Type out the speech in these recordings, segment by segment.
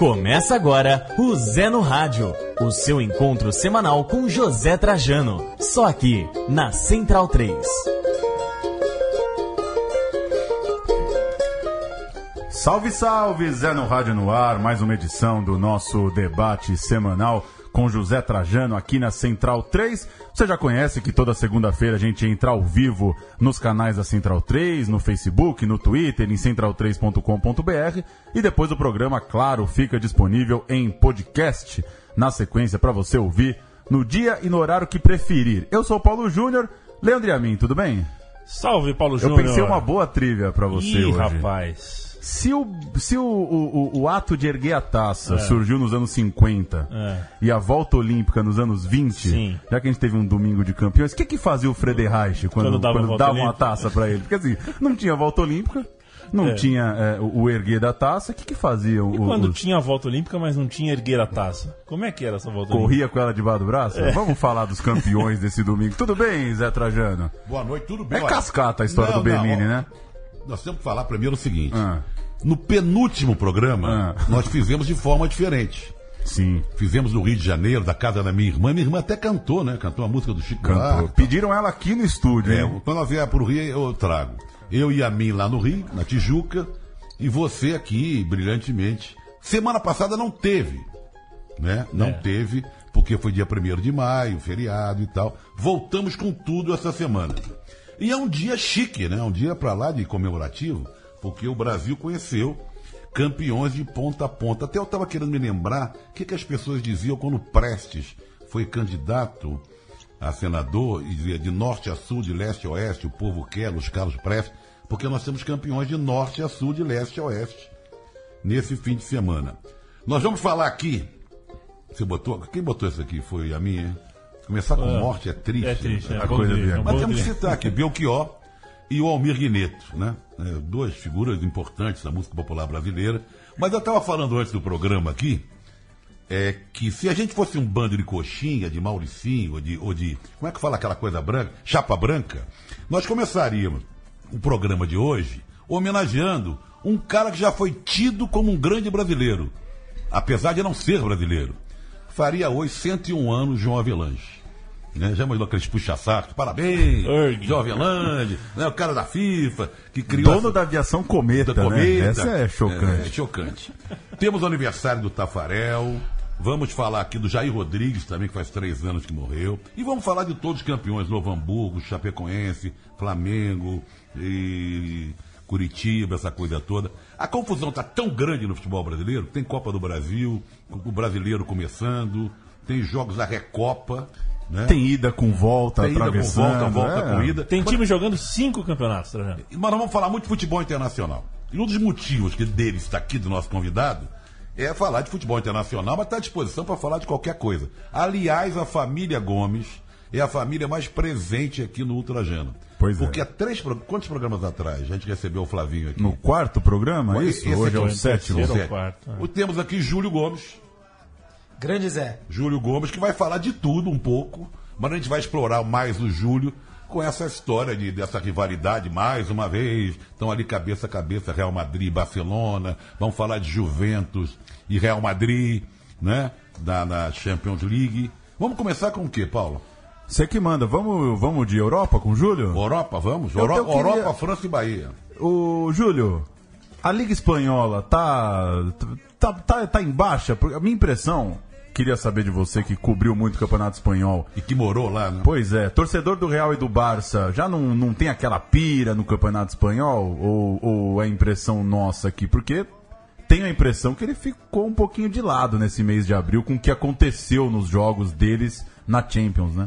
Começa agora o Zé no Rádio, o seu encontro semanal com José Trajano, só aqui na Central 3. Salve, salve, Zé no Rádio no ar, mais uma edição do nosso debate semanal com José Trajano aqui na Central 3. Você já conhece que toda segunda-feira a gente entra ao vivo nos canais da Central 3, no Facebook, no Twitter, em central3.com.br e depois o programa, claro, fica disponível em podcast na sequência para você ouvir no dia e no horário que preferir. Eu sou o Paulo Júnior, Leandro Amin, tudo bem? Salve, Paulo Eu Júnior. pensei uma boa trivia para você Ih, hoje. rapaz. Se, o, se o, o, o- o ato de erguer a taça surgiu nos anos 50 É. e a volta olímpica nos anos 20, Sim. já que a gente teve um domingo de campeões, o que, que fazia o Frederich quando, Quando dava quando a volta dava uma olímpica? taça para ele? Porque assim, não tinha volta olímpica, não É. tinha é, o, o erguer da taça, o que, que fazia? O, E quando os- tinha a volta olímpica, mas não tinha erguer a taça? Como é que era essa volta olímpica? Corria com ela debaixo do braço? É. Vamos falar dos campeões desse domingo. Tudo bem, Zé Trajano? Boa noite, tudo bem? É Olha, cascata a história não, do não, Bellini, ó, né? Nós temos que falar primeiro o seguinte. Ah, No penúltimo programa, Ah. nós fizemos de forma diferente. sim, Fizemos no Rio de Janeiro, da casa da minha irmã. Minha irmã até cantou, né? Cantou a música do Chico cantou. Pediram ela aqui no estúdio, É, hein? quando nós vier pro Rio, eu trago. Eu e a mim lá no Rio, na Tijuca, e você aqui, brilhantemente. Semana passada não teve, né? Não É. teve, porque foi dia 1 de maio, feriado e tal. Voltamos com tudo essa semana. E é um dia chique, né? Um dia pra lá de comemorativo, porque o Brasil conheceu campeões de ponta a ponta. Até eu estava querendo me lembrar o que, que as pessoas diziam quando Prestes foi candidato a senador e dizia de norte a sul, de leste a oeste, o povo quer, os Carlos Prestes, porque nós temos campeões de norte a sul, de leste a oeste, nesse fim de semana. Nós vamos falar aqui. Você botou? Quem botou isso aqui? Foi a minha, hein? Começar com morte é triste. É triste, é A coisa dia, é Mas temos que citar aqui Belchior e o Almir Guineto, né? É, duas figuras importantes da música popular brasileira. Mas eu estava falando antes do programa aqui, é que se a gente fosse um bando de coxinha, de Mauricinho, ou de, ou de. Como é que fala aquela coisa branca? Chapa branca, nós começaríamos o programa de hoje homenageando um cara que já foi tido como um grande brasileiro, apesar de não ser brasileiro. Faria hoje 101 anos João Avelange. Né? Já imaginou aqueles puxa-sacos? Parabéns. João Avelange, né? o cara da FIFA, que criou. Dono essa- da aviação Cometa, da né? cometa. Essa é chocante. É, chocante. Temos o aniversário do Tafarel. Vamos falar aqui do Jair Rodrigues também, que faz três anos que morreu. E vamos falar de todos os campeões, Novo Hamburgo, Chapecoense, Flamengo e Curitiba, essa coisa toda. A confusão está tão grande no futebol brasileiro, tem Copa do Brasil, o brasileiro começando, tem jogos da Recopa, né? Tem ida com volta, Tem ida com volta, volta é. com ida. Tem time jogando cinco campeonatos, Trajano. Mas nós vamos falar muito de futebol internacional. E um dos motivos que dele está aqui, do nosso convidado, é falar de futebol internacional, mas está à disposição para falar de qualquer coisa. Aliás, a família Gomes é a família mais presente aqui no Ultrajano. Pois é. Porque há três. Quantos programas atrás a gente recebeu o Flavinho aqui? No quarto programa, isso? Hoje é o sétimo. terceiro. Zé. ou quarto, é. O- Temos aqui Júlio Gomes. Grande Zé. Júlio Gomes, que vai falar de tudo um pouco, mas a gente vai explorar mais o Júlio com essa história de, dessa rivalidade, mais uma vez. Estão ali cabeça a cabeça, Real Madrid e Barcelona. Vamos falar de Juventus e Real Madrid, né? Da, na Champions League. Vamos começar com o quê, Paulo? Você que manda. Vamos, vamos de Europa com o Júlio? Europa, vamos? Eu- Euro- eu queria- Europa, França e Bahia. Ô, Júlio, a Liga Espanhola tá, tá, tá, tá em baixa? Porque A minha impressão, queria saber de você que cobriu muito o Campeonato Espanhol. E que morou lá, né? Pois é, torcedor do Real e do Barça já não, não tem aquela pira no Campeonato Espanhol? Ou, ou é impressão nossa aqui? Porque tenho a impressão que ele ficou um pouquinho de lado nesse mês de abril com o que aconteceu nos jogos deles na Champions, né?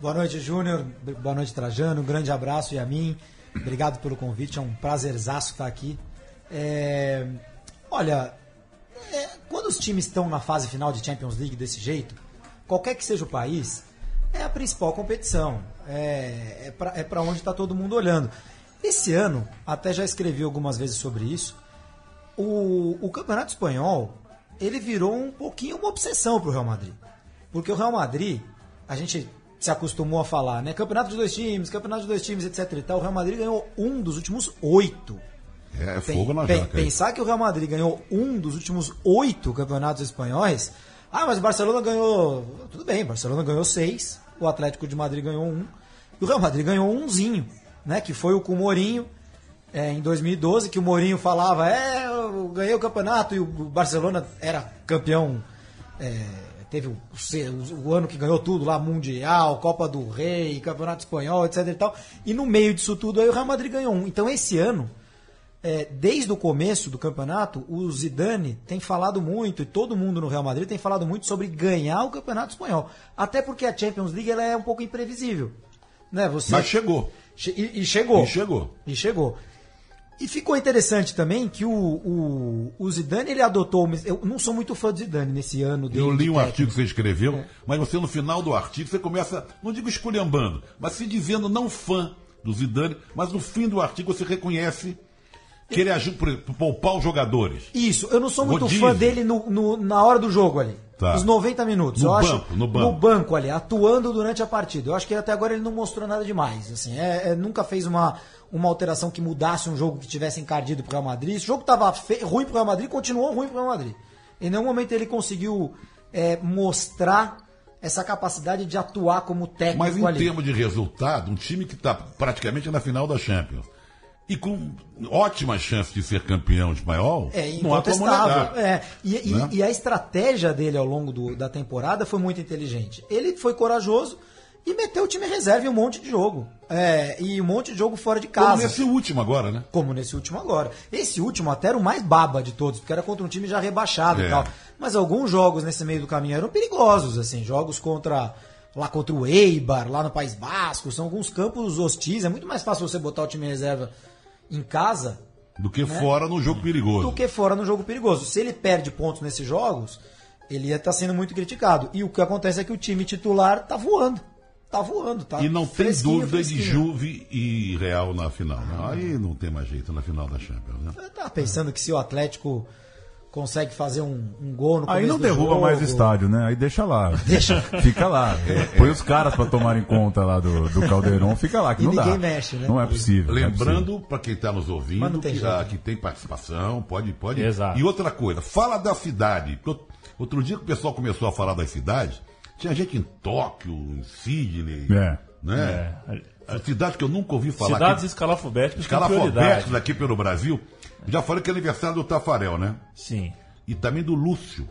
Boa noite, Júnior. Boa noite, Trajano. Um grande abraço e a mim. Obrigado pelo convite. É um prazerzaço estar aqui. É, Olha, é, quando os times estão na fase final de Champions League desse jeito, qualquer que seja o país, é a principal competição. É, é para é onde está todo mundo olhando. Esse ano, até já escrevi algumas vezes sobre isso, o, o Campeonato Espanhol ele virou um pouquinho uma obsessão para o Real Madrid. Porque o Real Madrid, a gente se acostumou a falar, né? Campeonato de dois times, campeonato de dois times, etc. E tal. O Real Madrid ganhou um dos últimos oito. É, Pen- fogo na jaca. Pensar que o Real Madrid ganhou um dos últimos oito campeonatos espanhóis. Ah, mas o Barcelona ganhou. Tudo bem, o Barcelona ganhou seis, o Atlético de Madrid ganhou um, e o Real Madrid ganhou umzinho, né? Que foi o com o Mourinho é, em 2012, que o Mourinho falava, é, eu ganhei o campeonato, e o Barcelona era campeão. é, teve o, o- o ano que ganhou tudo lá, Mundial, Copa do Rei, Campeonato Espanhol, etc e tal. E no meio disso tudo aí o Real Madrid ganhou um. Então esse ano, é, desde o começo do campeonato, o Zidane tem falado muito, e todo mundo no Real Madrid tem falado muito sobre ganhar o campeonato espanhol. Até porque a Champions League ela é um pouco imprevisível. Né? Você, Mas chegou. Che- e, e chegou. E chegou. E chegou. E ficou interessante também que o, o, o Zidane ele adotou. Eu não sou muito fã do Zidane nesse ano dele. Eu li um técnico. artigo que você escreveu, É. mas você no final do artigo você começa, não digo esculhambando, mas se dizendo não fã do Zidane, mas no fim do artigo você reconhece que ele ajuda para poupar os jogadores. Isso, eu não sou muito Rodízio. fã dele no, no- na hora do jogo ali. Tá. Os 90 minutos. No eu acho, banco, no banco. ali, atuando durante a partida. Eu acho que até agora ele não mostrou nada demais. Assim, é- é, nunca fez uma, uma alteração que mudasse um jogo que tivesse encardido pro Real Madrid. Esse jogo estava ruim pro Real Madrid, continuou ruim pro Real Madrid. Em nenhum momento ele conseguiu é, mostrar essa capacidade de atuar como técnico Mas em ali. termos de resultado, um time que está praticamente na final da Champions e com ótimas chances de ser campeão espanhol, É não há como negar. É, e, Né? e a estratégia dele ao longo do- da temporada foi muito inteligente. Ele foi corajoso e meteu o time reserva em um monte de jogo. É, e um monte de jogo fora de Como casa. nesse último agora, né? Como nesse último agora. Esse último até era o mais baba de todos, porque era contra um time já rebaixado É. e tal. Mas alguns jogos nesse meio do caminho eram perigosos, assim, jogos contra lá contra o Eibar, lá no País Basco, são alguns campos hostis, é muito mais fácil você botar o time reserva em casa Do que fora no jogo perigoso. Né? do que fora no jogo perigoso. Se ele perde pontos nesses jogos, ele ia estar sendo muito criticado. E o que acontece é que o time titular tá voando. Tá voando, tá? E não tem fresquinho, dúvida de fresquinho. Juve e Real na final. né? Aí não tem mais jeito na final da Champions. Né? Eu tava pensando que se o Atlético consegue fazer um, um gol no Aí não derruba jogo, mais estádio, né? Aí deixa lá. Deixa. Fica lá. Põe os caras pra tomarem conta lá do, do Caldeirão, fica lá, que E não dá. ninguém mexe, né? Não é possível. é. Lembrando, para quem está nos ouvindo, tem que, que tem participação, pode, pode. Exato. E outra coisa, fala da cidade. Outro dia que o pessoal começou a falar das cidades, tinha gente em Tóquio, em Sydney, É. né? É. Cidade que eu nunca ouvi falar. Cidades que- escalafobéticas escalafobéticas aqui pelo Brasil. Já falei que é aniversário do Tafarel, né? Sim. E também do Lúcio.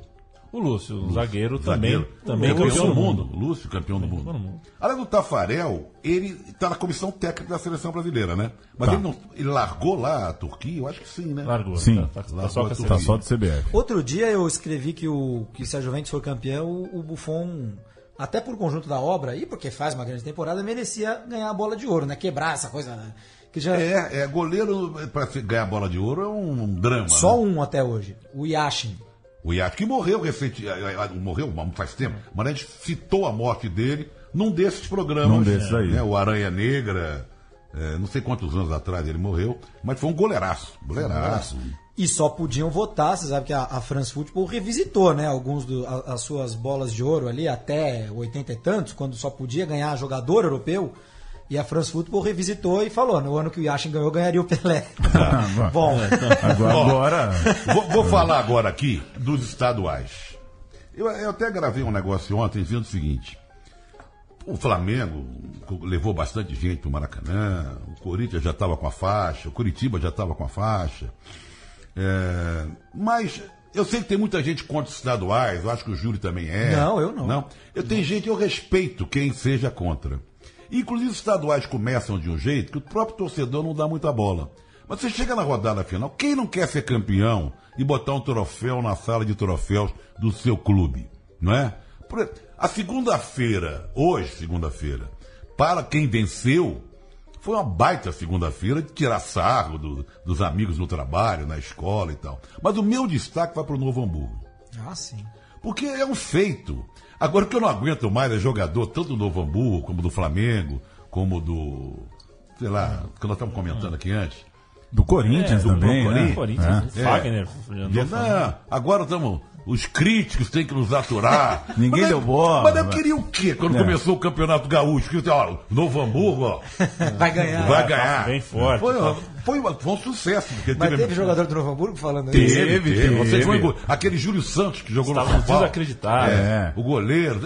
O Lúcio, o zagueiro, também, zagueiro. também campeão, campeão do mundo. Lúcio, campeão do mundo. mundo. Além do Tafarel, ele está na comissão técnica da seleção brasileira, né? Mas Tá. ele, não, ele largou lá a Turquia? Eu acho que sim, né? Largou. Sim. Tá, tá- tá Largou só a turma. Tá só do CBF. Outro dia eu escrevi que, o, que se a Juventus for campeão, o, o Buffon, até por conjunto da obra, e porque faz uma grande temporada, merecia ganhar a bola de ouro, né? Quebrar essa coisa né? Que já É, é goleiro para ganhar a bola de ouro é um drama. só né? um até hoje, o Yashin. O Iato que morreu recente, eh, morreu faz tempo, mas a gente citou a morte dele num desses programas. Num desses aí. Né, o Aranha Negra, eh, não sei quantos anos atrás ele morreu, mas foi um goleiraço. Goleiraço. E só podiam votar, você sabe que a, a France Football revisitou, né, alguns do, a- as suas bolas de ouro ali até 80 e tantos, quando só podia ganhar jogador europeu. E a France Football revisitou e falou, no ano que o Yashin ganhou, ganharia o Pelé. Ah, Bom, Agora, agora Vou, vou falar agora aqui dos estaduais. Eu, eu até gravei um negócio ontem dizendo o seguinte: o Flamengo levou bastante gente para o Maracanã, o Corinthians já estava com a faixa, o Curitiba já estava com a faixa. É, mas eu sei que tem muita gente contra os estaduais, eu acho que o Júlio também é. Não, eu não. Não, eu tenho gente, eu respeito quem seja contra. Inclusive os estaduais começam de um jeito que o próprio torcedor não dá muita bola. Mas você chega na rodada final, quem não quer ser campeão e botar um troféu na sala de troféus do seu clube? Não é? Por- A segunda-feira, hoje, segunda-feira, para quem venceu, foi uma baita segunda-feira de tirar sarro do- dos amigos no trabalho, na escola e tal. Mas o meu destaque vai para o Novo Hamburgo. ah, sim. Porque é um feito. Agora o que eu não aguento mais é jogador, tanto do Novo Hamburgo, como do Flamengo, como do. Sei lá, que nós estamos comentando aqui antes. do Corinthians do- do também, né? Corinthians. É. o Fagner. Dizer, falando. não, agora estamos. os críticos têm que nos aturar. Ninguém Mas deu bola, Mas eu né? queria o quê quando É. começou o Campeonato Gaúcho? Que, ó, Novo Hamburgo, ó, Vai ganhar. vai ganhar. bem forte, Foi, tá. Foi, foi um sucesso. Porque Mas teve jogador do Novo Hamburgo falando Teve, isso? teve. Teve, Vocês teve. vão engo- Aquele Júlio Santos que jogou no Estavam São Paulo. desacreditados. É, O goleiro.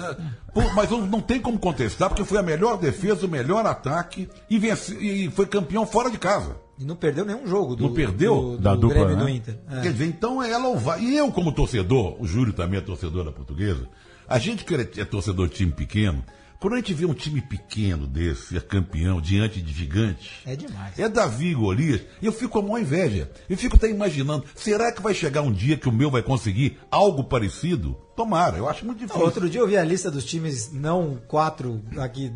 Pô, mas não, tem como contestar, porque foi a melhor defesa, o melhor ataque e, vence, e foi campeão fora de casa. E não perdeu nenhum jogo do, Não perdeu? do, do Da dupla, Grêmio né? do Inter. É. Quer dizer, então é louvar. E eu, como torcedor, o Júlio também é torcedor da portuguesa, a gente que é torcedor de time pequeno, quando a gente vê um time pequeno desse ser campeão diante de gigantes. É demais. É Davi e Golias, e eu fico com a maior inveja. Eu fico até imaginando, será que vai chegar um dia que o meu vai conseguir algo parecido? Tomara, eu acho muito difícil. Outro dia eu vi a lista dos times, não quatro aqui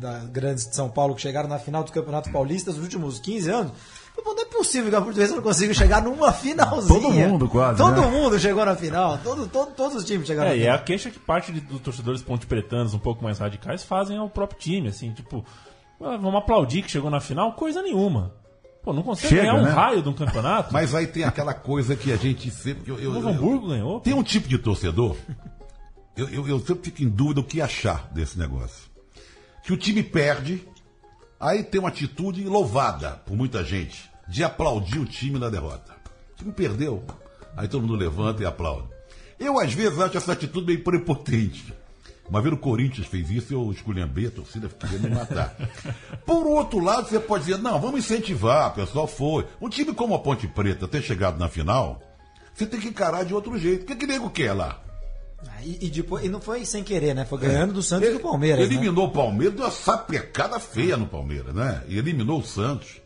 da, da grandes de São Paulo, que chegaram na final do Campeonato Paulista nos últimos 15 anos. Falei, Não é possível que a portuguesa não consiga chegar numa finalzinha. Todo mundo quase, Todo né? mundo chegou na final. Todo, todo- todos os times chegaram É, na e é final. a queixa que parte de- dos torcedores ponte-pretanos um pouco mais radicais fazem ao próprio time, assim, tipo, ah, vamos aplaudir que chegou na final, coisa nenhuma. Pô, não consegue Chega, ganhar um né? raio de um campeonato. Mas aí tem aquela coisa que a gente sempre. Eu, eu- o Novo Hamburgo ganhou. Tem um tipo de torcedor, eu, eu, eu sempre fico em dúvida o que achar desse negócio. Que o time perde, aí tem uma atitude louvada por muita gente, de aplaudir o time na derrota. O time perdeu, aí todo mundo levanta e aplaude. Eu, às vezes, acho essa atitude meio prepotente. Uma vez o Corinthians fez isso, eu esculhambei a torcida, queria me matar. Por outro lado, você pode dizer, não, vamos incentivar, o pessoal foi. Um time como a Ponte Preta ter chegado na final, você tem que encarar de outro jeito. O que que nego quer lá? Ah, E, e depois, e não foi sem querer, né? Foi ganhando do Santos e do Palmeiras. né? Eliminou o Palmeiras, deu uma sapecada feia no Palmeiras, né? E eliminou o Santos.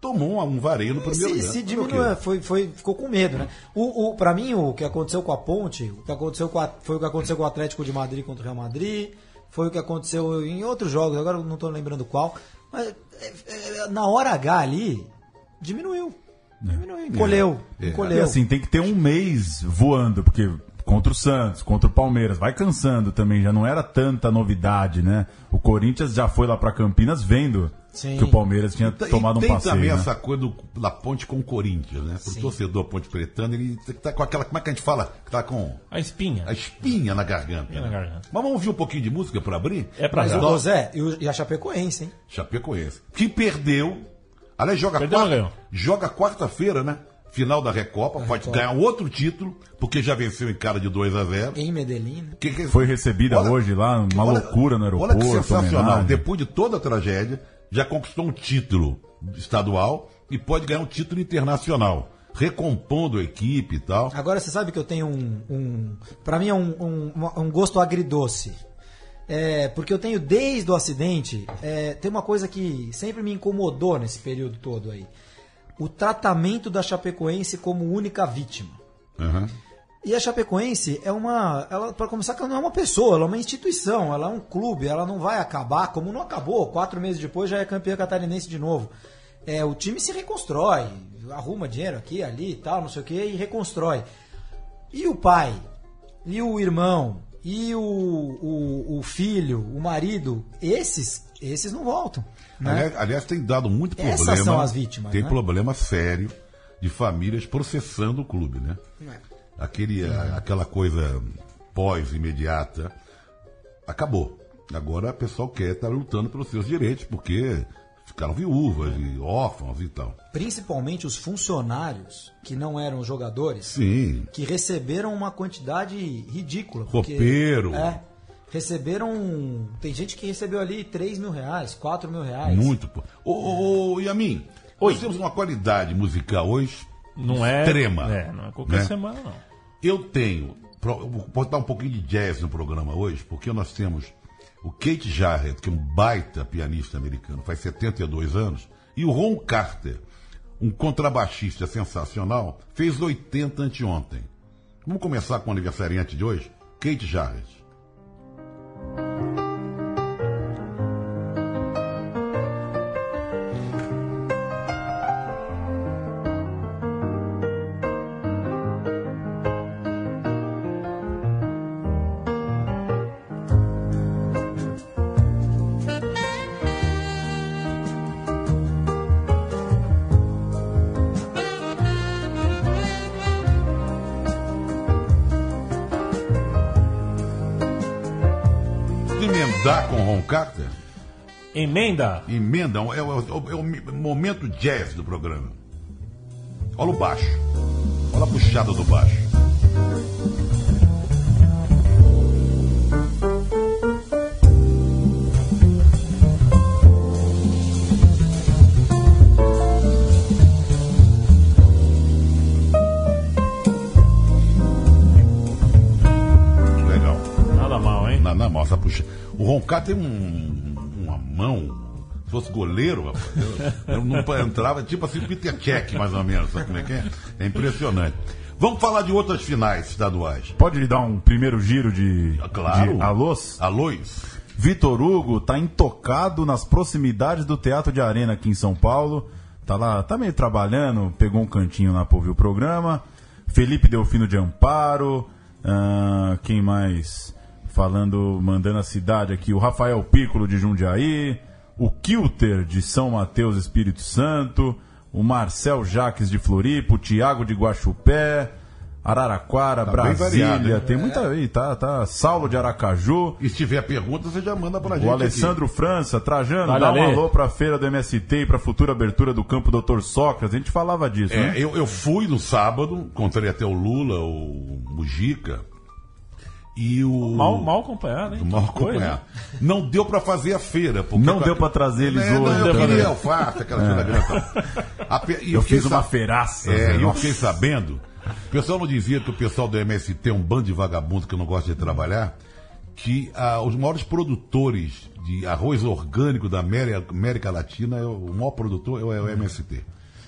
Tomou um, vareio no primeiro se, se Fazer o quê? diminuiu, foi, foi, ficou com medo, né? O, o, pra mim, o que aconteceu com a Ponte, o que aconteceu com a, foi o que aconteceu com o Atlético de Madrid contra o Real Madrid, foi o que aconteceu em outros jogos, agora eu não estou lembrando qual, mas é, é, na hora H ali, diminuiu. Diminuiu, encolheu, É. encolheu. E assim, tem que ter um mês voando, porque contra o Santos, contra o Palmeiras, vai cansando também, já não era tanta novidade, né? O Corinthians já foi lá pra Campinas vendo Sim. que o Palmeiras tinha E tomado um tem passeio. também né? essa coisa do, da ponte com o Corinthians, né? Pro torcedor ponte pretano, ele tá com aquela. Como é que a gente fala? Que tá com A espinha. a espinha na garganta. Espinha na né? garganta. Mas vamos ouvir um pouquinho de música para abrir? É pra Mas dar. o Zé, e, e a Chapecoense, hein? Chapecoense. Que perdeu. Aliás, joga Perdeu, quarta- joga quarta-feira, né? Final da Recopa, pode Recopa. ganhar outro título, porque já venceu em cara de 2 a 0 Em Medellín. né? Que- que- Foi recebida Olha- hoje lá, uma olha- loucura no aeroporto. Olha que sensacional. homenagem. Depois de toda a tragédia, já conquistou um título estadual e pode ganhar um título internacional, recompondo a equipe e tal. Agora você sabe que eu tenho um. um para mim é um, um, um gosto agridoce. É, porque eu tenho desde o acidente. é, tem uma coisa que sempre me incomodou nesse período todo aí. O tratamento da Chapecoense como única vítima. Aham. E a Chapecoense é uma. Ela, para começar, que ela não é uma pessoa, ela é uma instituição, ela é um clube, ela não vai acabar, como não acabou. Quatro meses depois já é campeã catarinense de novo. É, o time se reconstrói, arruma dinheiro aqui, ali e tal, não sei o que, e reconstrói. E o pai, e o irmão, e o, o, o filho, o marido, esses, esses não voltam. Né? Aliás, aliás, tem dado muito problema. Essas são as vítimas, Tem né? problema sério de famílias processando o clube, né? Aquele, a- aquela coisa pós-imediata acabou. Agora o pessoal quer estar lutando pelos seus direitos, porque ficaram viúvas e órfãos e tal. Principalmente os funcionários que não eram jogadores. Sim. que receberam uma quantidade ridícula. porque- Roupeiro. É. Receberam. Tem gente que recebeu ali 3 mil reais, 4 mil reais. Muito. pô. Ô, ô, ô, Yamin, nós temos uma qualidade musical hoje Não é. extrema. É, não é qualquer né? semana, não. Eu tenho. Vou botar um pouquinho de jazz no programa hoje, porque nós temos o Kate Jarrett, que é um baita pianista americano, faz 72 anos, e o Ron Carter, um contrabaixista sensacional, fez 80 anteontem. Vamos começar com o aniversariante de hoje? Kate Jarrett. Emenda. Emenda, é, o- é o- é momento jazz do programa. Olha o baixo. Olha a puxada do baixo. Legal. Nada mal, hein? Na, na nossa puxa. O Roncar tem um, fosse goleiro, rapaz, eu, eu não entrava, tipo assim, Peter Check, mais ou menos. Sabe como é que é? É impressionante. Vamos falar de outras finais estaduais. Pode lhe dar um primeiro giro de, Claro. de alôs? Alôs. Vitor Hugo tá intocado nas proximidades do Teatro de Arena aqui em São Paulo. Tá lá, tá meio trabalhando, pegou um cantinho lá pra ouvir o programa. Felipe Delfino de Amparo. ah, quem mais? Falando, mandando a cidade aqui. O Rafael Piccolo de Jundiaí. O Kilter de São Mateus Espírito Santo. O Marcel Jaques de Floripa. O Tiago de Guaxupé. Araraquara, Tá Brasília. variado? Tem muita aí, tá, tá. Saulo de Aracaju. E se tiver pergunta, você já manda pra gente. O aqui. Alessandro França, Trajano, Vale dá um alô pra feira do MST e pra futura abertura do campo Dr. Sócrates. A gente falava disso, É, né? eu, eu fui no sábado, encontrei até o Lula, o Mujica. E o. Mal, mal acompanhado, hein? Mal acompanhado. Não deu pra fazer a feira. Porque Não deu pra trazer eles É, não, hoje Eu também. queria alface, aquela coisa grande. e tal. A pe- e Eu fiquei fiz uma sa- feiraça. É, né? eu fiquei sabendo. O pessoal não dizia que o pessoal do MST é um bando de vagabundo que não gosta de trabalhar. Que ah, os maiores produtores de arroz orgânico da América, América Latina, é o, maior produtor é o, é MST.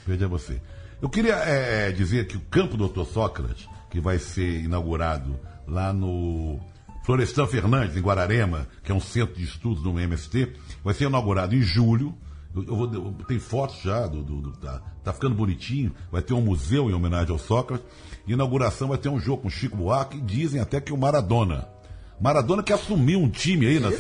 Veja você. Eu queria eh, dizer que o Campo Doutor Sócrates, que vai ser inaugurado lá no Florestan Fernandes, em Guararema, que é um centro de estudos do MST, vai ser inaugurado em julho. Eu, eu vou, eu- tem fotos já, do, do- do- tá, tá ficando bonitinho. Vai ter um museu em homenagem ao Sócrates. Inauguração vai ter um jogo com Chico Buarque e dizem até que o Maradona. Maradona que assumiu um time aí na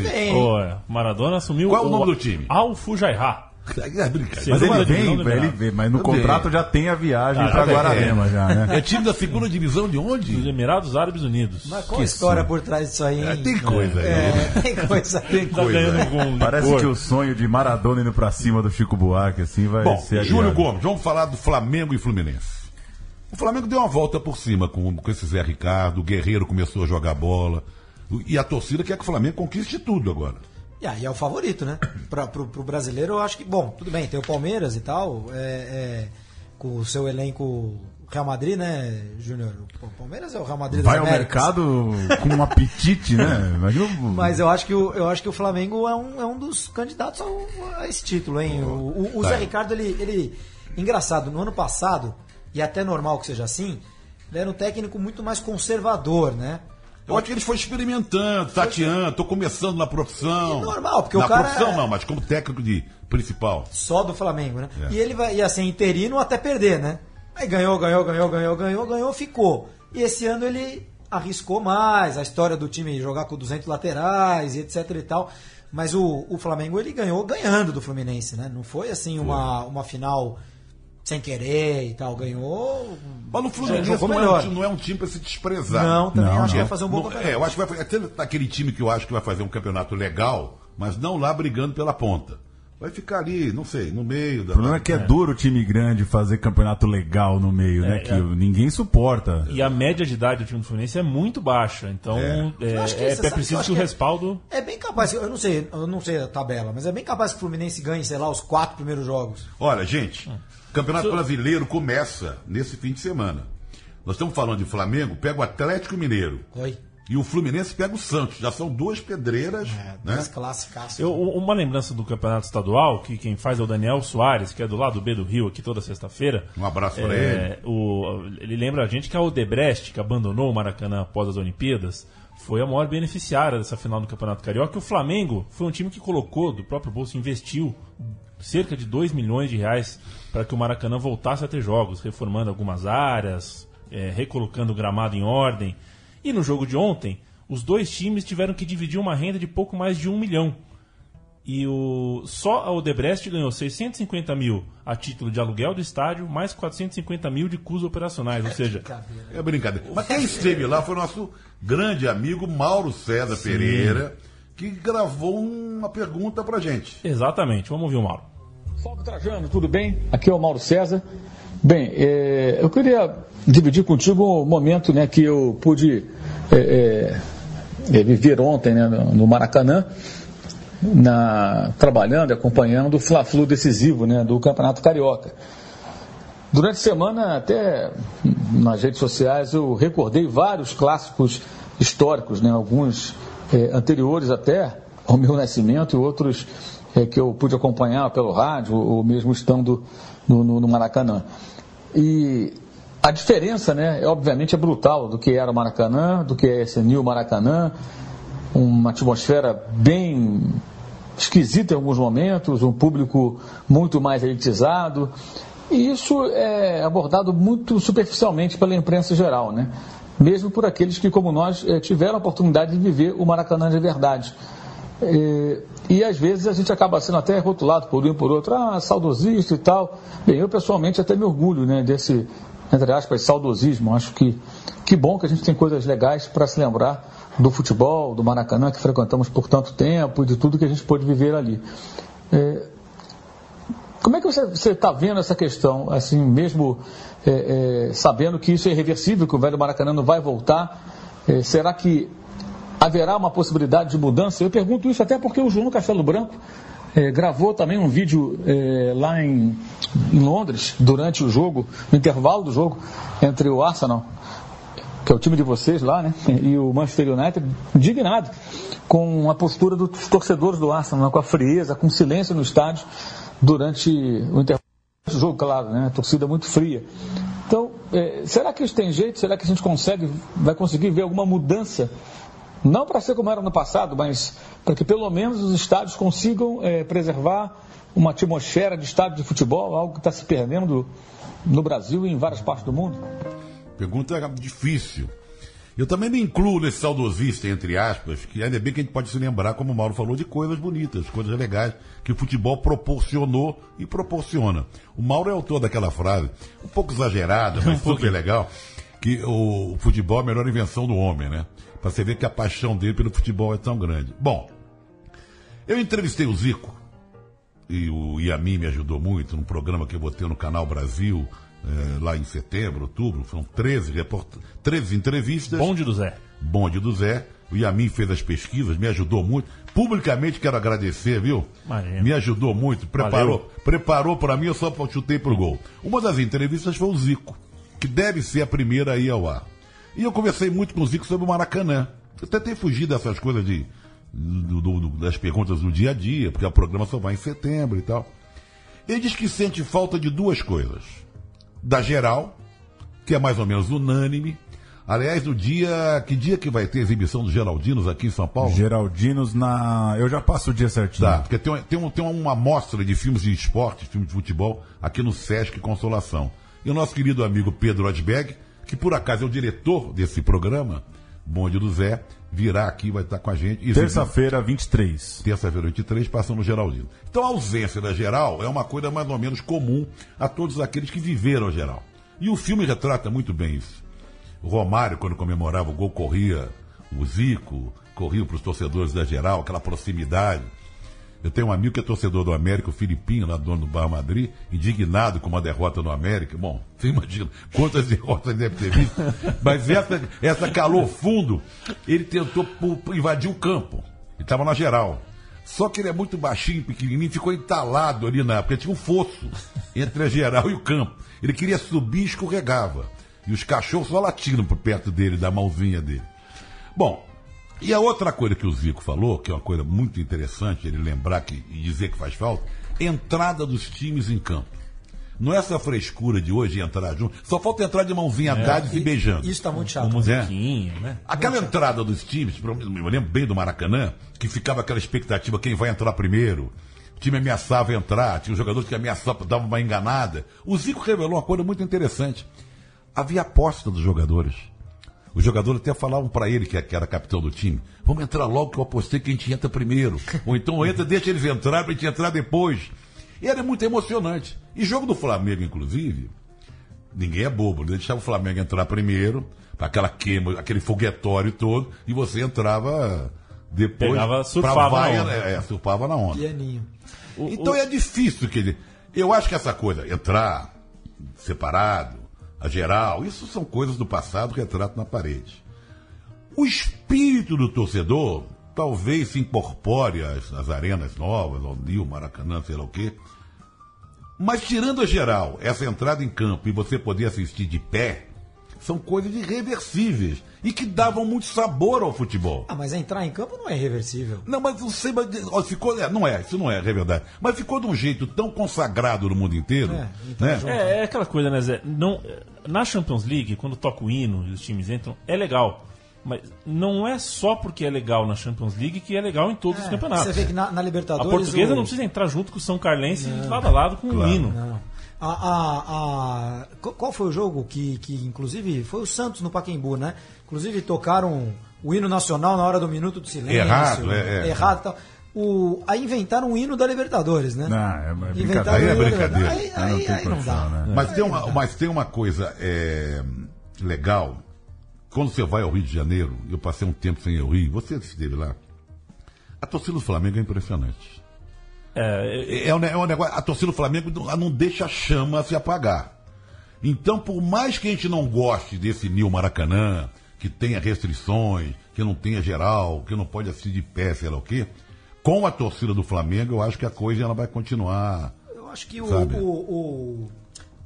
Maradona assumiu Qual é o nome do time? Al Fujairah. É brincadeira. Sim. Mas ele vem, ele vem, mas no Eu contrato já tem a viagem Ah, pra já tem. Guararema já, né? É time da segunda divisão de Dos onde? Emirados Árabes Unidos. Mas qual a história por trás disso aí? É, hein? tem coisa aí. É, tem coisa. Tem Tá coisa. com Parece que o sonho de Maradona indo pra cima do Chico Buarque, assim, vai Bom, ser Júlio. Gomes, vamos falar do Flamengo e Fluminense. O Flamengo deu uma volta por cima com, com esse Zé Ricardo, o Guerreiro começou a jogar bola. E a torcida quer que o Flamengo conquiste tudo agora. E aí é o favorito, né? Pro, pro brasileiro, eu acho que, bom, tudo bem, tem o Palmeiras e tal, é, é, com o seu elenco Real Madrid, né, Júnior? O Palmeiras é o Real Madrid Vai ao Américas. mercado com um apetite, né? Imagina o- Mas eu acho que o, eu acho que o Flamengo é um, é um dos candidatos ao- a esse título, hein? O, o- o Tá. Zé Ricardo, ele, ele. Engraçado, no ano passado, e até normal que seja assim, ele era um técnico muito mais conservador, né? Eu acho que ele foi experimentando, tateando, tô começando na profissão. É normal, porque na o cara profissão é- não, mas como técnico de principal. Só do Flamengo, né? É. E ele vai, ia ser interino até perder, né? Aí ganhou, ganhou, ganhou, ganhou, ganhou, ganhou, ficou. E esse ano ele arriscou mais, a história do time jogar com 200 laterais e etc e tal. Mas o, o Flamengo ele ganhou ganhando do Fluminense, né? Não foi assim uma, uma final sem querer e tal. Ganhou. Mas no Fluminense não é, um, não é um time para se desprezar. Não, também Não, acho que não. vai fazer um bom Não- campeonato. é, eu acho que vai fazer. Até aquele time que eu acho que vai fazer um campeonato legal, mas não lá brigando pela ponta. Vai ficar ali, não sei, no meio da. O problema é que é, duro o time grande fazer campeonato legal no meio, né? É, Que é. ninguém suporta. E a média de idade do time do Fluminense é muito baixa. Então é, que é- é que preciso que, o que é- respaldo. É bem capaz, eu não sei, eu não sei a tabela, mas é bem capaz que o Fluminense ganhe, sei lá, os quatro primeiros jogos. Olha, gente, o Campeonato Brasileiro começa nesse fim de semana. Nós estamos falando de Flamengo, pega o Atlético Mineiro. Oi. E o Fluminense pega o Santos. Já são duas pedreiras. É, né? Eu, uma lembrança do campeonato estadual, que quem faz é o Daniel Soares, que é do lado B do Rio, aqui toda sexta-feira. Um abraço pra É, o- ele lembra a gente que a Odebrecht, que abandonou o Maracanã após as Olimpíadas, foi a maior beneficiária dessa final do Campeonato Carioca. E o Flamengo foi um time que colocou do próprio bolso, investiu cerca de 2 milhões de reais para que o Maracanã voltasse a ter jogos, reformando algumas áreas, é, recolocando o gramado em ordem. E no jogo de ontem, os dois times tiveram que dividir uma renda de pouco mais de um milhão. E o, só a Odebrecht ganhou 650 mil a título de aluguel do estádio, mais 450 mil de custos operacionais. Ou seja, É brincadeira. Mas quem esteve lá foi o nosso grande amigo Mauro César Pereira, que gravou uma pergunta pra gente. Exatamente, vamos ouvir o Mauro. Salve Trajano, tudo bem? Aqui é o Mauro César. Bem, é, eu queria dividir contigo um momento né, que eu pude é, é, viver ontem né, no Maracanã, na, trabalhando acompanhando o Fla-Flu decisivo né, do Campeonato Carioca. Durante a semana, até nas redes sociais, eu recordei vários clássicos históricos, né, alguns é, anteriores até ao meu nascimento e outros é, que eu pude acompanhar pelo rádio ou mesmo estando no, no, no, Maracanã. E a diferença, né, é, obviamente, é brutal do que era o Maracanã, do que é esse New Maracanã, uma atmosfera bem esquisita em alguns momentos, um público muito mais elitizado. E isso é abordado muito superficialmente pela imprensa geral, né? mesmo por aqueles que, como nós, eh, tiveram a oportunidade de viver o Maracanã de verdade. E, e, às vezes a gente acaba sendo até rotulado por um e por outro, ah, saudosista e tal. Bem, eu pessoalmente até me orgulho né, desse, entre aspas, saudosismo. Acho que que bom que a gente tem coisas legais para se lembrar do futebol, do Maracanã que frequentamos por tanto tempo e de tudo que a gente pôde viver ali. É, como é que você está vendo essa questão, assim, mesmo é, é, sabendo que isso é irreversível, que o velho Maracanã não vai voltar? É, será que haverá uma possibilidade de mudança? Eu pergunto isso até porque o João Castelo Branco é, gravou também um vídeo é, lá em, em, Londres, durante o jogo, no intervalo do jogo, entre o Arsenal, que é o time de vocês lá, né, e o Manchester United, indignado com a postura dos torcedores do Arsenal, né, com a frieza, com o silêncio no estádio durante o intervalo do jogo, claro, né? A torcida muito fria. Então, é, será que isso tem jeito? Será que a gente consegue, vai conseguir ver alguma mudança? Não para ser como era no passado, mas para que pelo menos os estádios consigam é, preservar uma atmosfera de estádio de futebol, algo que está se perdendo no Brasil e em várias partes do mundo? Pergunta difícil. Eu também me incluo nesse saudosista, entre aspas, que ainda bem que a gente pode se lembrar, como o Mauro falou, de coisas bonitas, coisas legais que o futebol proporcionou e proporciona. O Mauro é autor daquela frase, um pouco exagerada, mas um super legal, que o futebol é a melhor invenção do homem, né? Para você ver que a paixão dele pelo futebol é tão grande. Bom, eu entrevistei o Zico, e o Yami me ajudou muito num programa que eu botei no Canal Brasil, é, lá em setembro, outubro, foram 13, report... 13 entrevistas. Bonde do Zé. Bonde do Zé. O Yamin fez as pesquisas, me ajudou muito. Publicamente quero agradecer, viu? Imagina. Me ajudou muito, preparou, Valeu. preparou para mim, eu só chutei pro gol. Uma das entrevistas foi o Zico, que deve ser a primeira aí ao ar. E eu conversei muito com o Zico sobre o Maracanã. Eu tentei fugir dessas coisas de, do, do, das perguntas do dia a dia, porque o programa só vai em setembro e tal. Ele diz que sente falta de duas coisas da geral, que é mais ou menos unânime. Aliás, no dia. Que dia que vai ter exibição dos Geraldinos aqui em São Paulo? Geraldinos na. Eu já passo o dia certinho. Tá, porque tem, tem, um, tem uma amostra de filmes de esporte, filmes de futebol, aqui no Sesc Consolação. E o nosso querido amigo Pedro Odberg, que por acaso é o diretor desse programa, Bonde do Zé, virá aqui, vai estar com a gente. Terça-feira, 23. Terça-feira, 23, passando no Geraldino. Então a ausência da geral é uma coisa mais ou menos comum a todos aqueles que viveram a geral. E o filme retrata muito bem isso. O Romário, quando comemorava o gol, corria o Zico, corria para os torcedores da geral, aquela proximidade. Eu tenho um amigo que é torcedor do América, o Filipinho, lá dono do Bar Madrid, indignado com uma derrota no América. Bom, você imagina quantas derrotas ele deve ter visto. Mas essa, essa calor fundo, ele tentou invadir o campo. Ele estava na geral. Só que ele é muito baixinho, pequenininho, ficou entalado ali na. Porque tinha um fosso entre a geral e o campo. Ele queria subir e escorregava. E os cachorros só latindo por perto dele, da mãozinha dele. Bom, e a outra coisa que o Zico falou, que é uma coisa muito interessante ele lembrar que, e dizer que faz falta, entrada dos times em campo. Não é essa frescura de hoje entrar junto. Só falta entrar de mãozinha é. dadas e, e beijando. Isso está muito chato. Um musiquinho, é. né? Aquela muito entrada dos times, eu lembro bem do Maracanã, que ficava aquela expectativa, quem vai entrar primeiro. O time ameaçava entrar, tinha um jogador que ameaçava, dava uma enganada. O Zico revelou uma coisa muito interessante. Havia aposta dos jogadores. Os jogadores até falavam para ele, que era capitão do time, vamos entrar logo que eu apostei que a gente entra primeiro. Ou então entra, deixa eles entrar para a gente entrar depois. E era muito emocionante. E jogo do Flamengo, inclusive, ninguém é bobo, né? deixava o Flamengo entrar primeiro, para aquela queima, aquele foguetório todo, e você entrava depois Pegava, surfava na vaia, onda. é, é, surfava na onda. Pianinho. O- Então o- é difícil, quer dizer, eu acho que essa coisa, entrar separado, a geral, isso são coisas do passado retrato na parede. O espírito do torcedor talvez se incorpore às, às arenas novas, ao Nil, Maracanã, sei lá o quê. Mas tirando a geral, essa entrada em campo e você poder assistir de pé, são coisas irreversíveis e que davam muito sabor ao futebol. Ah, mas entrar em campo não é irreversível. Não, mas não sei, mas ó, ficou, é, não é, isso não é, é verdade. Mas ficou de um jeito tão consagrado no mundo inteiro, É, então né? É, é aquela coisa, né, Zé? Não, na Champions League, quando toca o hino e os times entram, é legal. Mas não é só porque é legal na Champions League que é legal em todos os É, campeonatos. Você vê que na, na A Libertadores. portuguesa o- não precisa entrar junto com o São Carlense lado a lado com o hino. Não. A, a- a- qu- qual foi o jogo que, que, inclusive, foi o Santos no Pacaembu, né? Inclusive tocaram o hino nacional na hora do minuto do silêncio. Errado, é, é. Errado e tal. O, aí inventaram o hino da Libertadores, né? Não, é, Inventaram brincadeira. Aí é brincadeira. Aí, aí, tem aí não dá. né? Mas, tem uma, mas tem uma coisa é, legal. Quando você vai ao Rio de Janeiro, eu passei um tempo sem ir ao Rio, você esteve lá. A torcida do Flamengo é impressionante. É, é- É um, é um negócio, a torcida do Flamengo não, deixa a chama se apagar. Então, por mais que a gente não goste desse Nil Maracanã, que tenha restrições, que não tenha geral, que não pode assistir de pé, sei lá o quê, com a torcida do Flamengo, eu acho que a coisa ela vai continuar. Eu acho que o, o- o-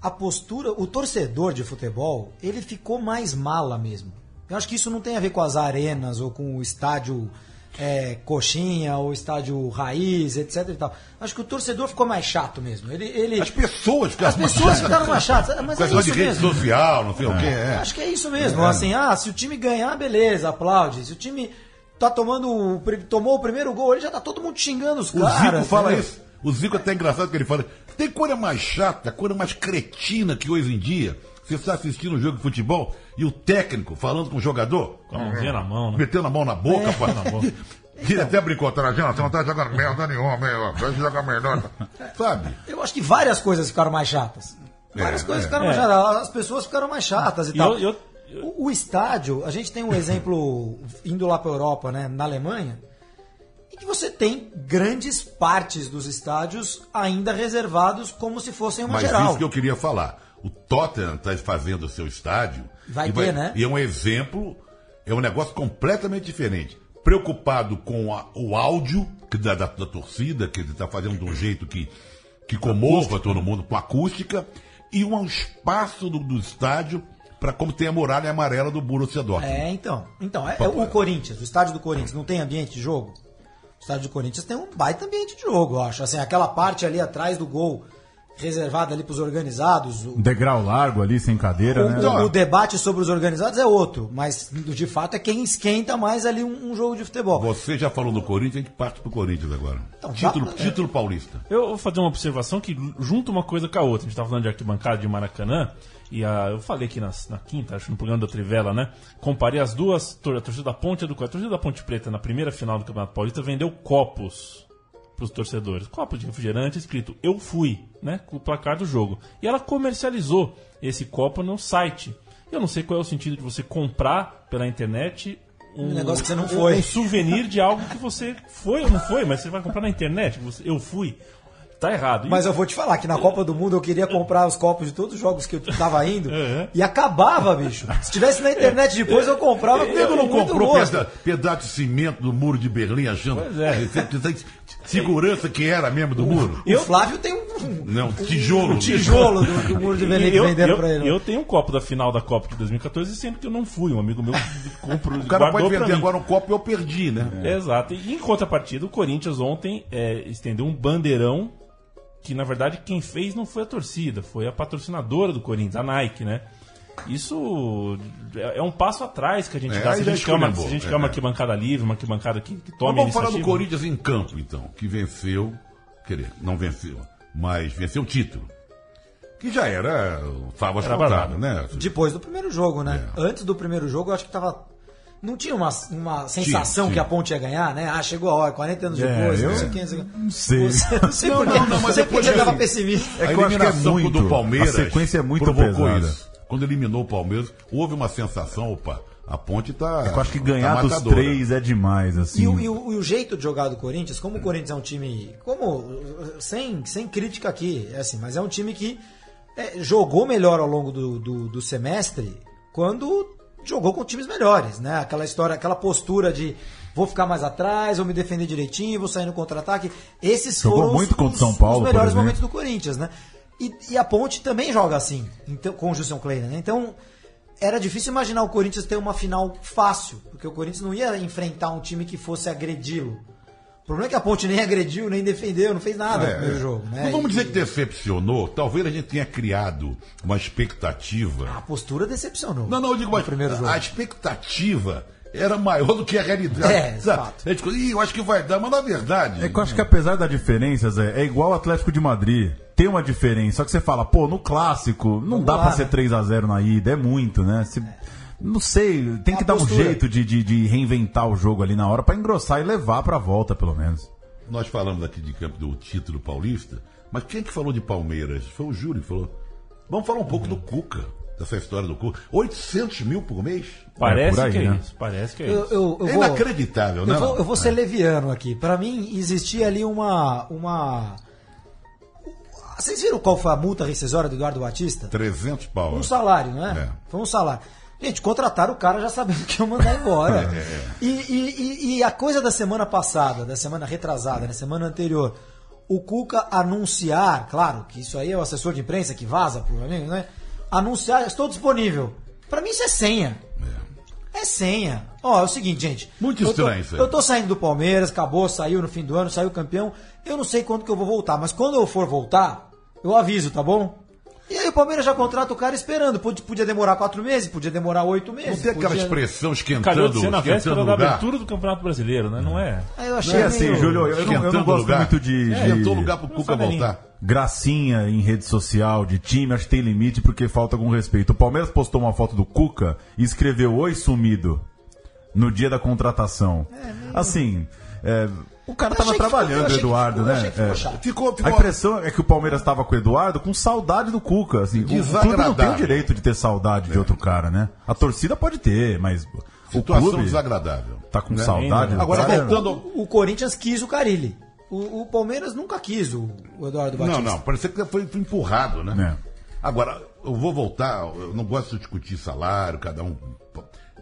a postura, o torcedor de futebol, ele ficou mais mala mesmo. Eu acho que isso não tem a ver com as arenas ou com o estádio é, coxinha ou estádio raiz, etc e tal. Acho que o torcedor ficou mais chato mesmo. Ele, ele, As pessoas ficaram as pessoas ficaram mais chatas. Mas é isso de rede mesmo. social, não sei o quê. É. Acho que é isso mesmo. Assim, ah, se o time ganhar, beleza, aplaude. Se o time tá tomando, o tomou o primeiro gol, ele já tá todo mundo xingando os O caras. Zico fala entendeu? isso. O Zico é até engraçado que ele fala. Tem coisa mais chata, coisa mais cretina que hoje em dia. Você está assistindo um jogo de futebol e o técnico falando com o jogador, com a mãozinha na mão, né? metendo a mão na boca, É. Na boca. Ele até brincou, Trajano, você não tá jogando merda nenhuma, meu. Vai jogar melhor. Sabe? Eu acho que várias coisas ficaram mais chatas. Várias É, coisas é. ficaram mais chatas. As pessoas ficaram mais chatas e, E tal. eu- eu- O, o estádio, a gente tem um exemplo indo lá para Europa, né, na Alemanha, em que você tem grandes partes dos estádios ainda reservados como se fossem uma Mas geral. isso que eu queria falar. O Tottenham está fazendo o seu estádio. Vai e ter, né? E é um exemplo, é um negócio completamente diferente. Preocupado com a- o áudio que da, da, da torcida, que ele está fazendo de um jeito que, que comova todo mundo, com acústica, e um espaço do, do estádio para como tem a muralha amarela do Borussia Dortmund. É, então. Então, é, é o Corinthians, o estádio do Corinthians, não tem ambiente de jogo? O estádio do Corinthians tem um baita ambiente de jogo, eu acho. Assim, aquela parte ali atrás do gol, reservada ali para os organizados. O, Um degrau largo ali, sem cadeira, né? o- o debate sobre os organizados é outro, mas de fato é quem esquenta mais ali um, um jogo de futebol. Você já falou do Corinthians, a gente parte pro Corinthians agora. Então, título, dá- título paulista. Eu vou fazer uma observação que junta uma coisa com a outra. A gente estava falando de arquibancada de Maracanã, e a, eu falei aqui nas- na, quinta, acho, no programa da Trivela, né? Comparei as duas, a torcida da Ponte e a do A torcida da Ponte Preta, na primeira final do Campeonato Paulista, vendeu copos para os torcedores. Copo de refrigerante escrito Eu Fui, né? Com o placar do jogo. E ela comercializou esse copo no site. Eu não sei qual é o sentido de você comprar pela internet um, negócio que você não um- foi. um souvenir de algo que você foi ou não foi, mas você vai comprar na internet. Você- eu fui. Tá errado. Mas eu vou te falar que na Copa do Mundo eu queria comprar os copos de todos os jogos que eu tava indo É. e acabava, bicho. Se tivesse na internet depois eu comprava que tu não comprou peda pedaço de cimento do muro de Berlim achando Pois é. Segurança que era mesmo do muro? O Flávio tem um, Não, tijolo. um tijolo do, do muro de Berlim que eu, venderam eu- pra ele. eu tenho um copo da final da Copa de 2014, sendo que eu não fui. Um amigo meu comprou. O cara pode vender agora um copo e eu perdi, né? Exato. E em contrapartida, o Corinthians ontem é, estendeu um bandeirão que, na verdade, quem fez não foi a torcida, foi a patrocinadora do Corinthians, a Nike, né? Isso é é um passo atrás que a gente É, dá. Se aí a já gente quer uma, se a gente é, quer uma é. arquibancada livre, uma arquibancada que, que Mas tome a vamos falar do. Corinthians em campo, então, que venceu, quer dizer, não venceu, mas venceu o título. Que já era contadas, barato. né? Depois do primeiro jogo, né? É. Antes do primeiro jogo, eu acho que tava. Não tinha uma, uma sensação tinha. que a ponte ia ganhar, né? Ah, chegou a hora, 40 anos É, depois, eu não sei quem. Não sei, não sei. Você, não sei por quê. não, não, mas sei depois porque eu tava assim, pessimista. É que a eu acho que é muito. do Palmeiras A sequência é muito provocou pesada. isso. Quando eliminou o Palmeiras, houve uma sensação, opa, A ponte tá. Eu acho que ganhar tá dos três é demais, assim. E o, e o- e o jeito de jogar do Corinthians, como o Corinthians é um time. como Sem, sem crítica aqui, é assim, mas é um time que é, jogou melhor ao longo do, do, do semestre quando jogou com times melhores, né? Aquela história, aquela postura de vou ficar mais atrás, vou me defender direitinho, vou sair no contra-ataque. Esses Jogou foram os- muito contra o os- São Paulo, os melhores momentos do Corinthians, né? E, e a Ponte também joga assim, então, com o Gilson Kleiner, né? Então, era difícil imaginar o Corinthians ter uma final fácil, porque o Corinthians não ia enfrentar um time que fosse agredi-lo. O problema é que a Ponte nem agrediu, nem defendeu, não fez nada É, no primeiro é. jogo, né? Não vamos E- dizer que decepcionou. Talvez a gente tenha criado uma expectativa. A postura decepcionou. Não, não, eu digo, mas primeiro jogo. a expectativa era maior do que a realidade. É, ficou, "Ih, eu acho que vai dar, mas na verdade. É que eu acho que apesar da diferença, Zé, é igual o Atlético de Madrid. Tem uma diferença, só que você fala, pô, no clássico, não Vamos dá pra ser né? 3 a 0 na ida, é muito, né? Se- Não sei, tem É que a dar um postura. jeito de, de, de reinventar o jogo ali na hora pra engrossar e levar pra volta, pelo menos. Nós falamos aqui de campo do título paulista, mas quem que falou de Palmeiras? Foi o Júlio que falou. Vamos falar um pouco do Cuca, dessa história do Cuca. 800 mil por mês? Parece por aí, que é né? isso. Parece que é Eu, isso. eu, eu é vou, inacreditável, né? eu vou, eu vou ser leviano aqui. Pra mim, existia ali uma, uma. Vocês viram qual foi a multa rescisória do Eduardo Batista? 300 pau. Um salário, né? É. Foi um salário. Gente, contrataram o cara já sabendo que ia mandar embora. É, E, e- e- e a coisa da semana passada, da semana retrasada, da semana anterior, o Cuca anunciar, claro, que isso aí é o assessor de imprensa que vaza, provavelmente, né? Anunciar, estou disponível. Pra mim isso é senha. É senha. Ó, é o seguinte, gente. Muito estranho isso aí. Eu tô saindo do Palmeiras, acabou, saiu no fim do ano, saiu campeão. Eu não sei quando que eu vou voltar, mas quando eu for voltar, eu aviso, tá bom? E aí o Palmeiras já contrata o cara esperando. Podia, podia demorar quatro meses, podia demorar oito meses. Não tem aquela podia- expressão esquentando, Calhou de ser na esquentando véspera da abertura do Campeonato Brasileiro, né? Não é? Aí eu achei E assim, meio- Júlio, eu não, eu não gosto lugar. muito de, É, de lugar pro Cuca voltar. gracinha em rede social, de time, acho que tem limite porque falta algum respeito. O Palmeiras postou uma foto do Cuca e escreveu Oi sumido no dia da contratação. Assim, é, o cara Eu tava achei que ficou- eu trabalhando, que Eduardo, ficou- né? ficou É. chato. Ficou, A ficou impressão é que o Palmeiras estava com o Eduardo com saudade do Cuca. Assim, o clube não tem o direito de ter saudade de outro cara, né? A torcida pode ter, mas o situação clube desagradável. tá com né? saudade. do Agora, cara. voltando- O, Corinthians quis o Carilli. O, o Palmeiras nunca quis o, o Eduardo Batista. Não, não, parecia que foi, foi empurrado, né? É. Agora, eu vou voltar, eu não gosto de discutir salário, cada um.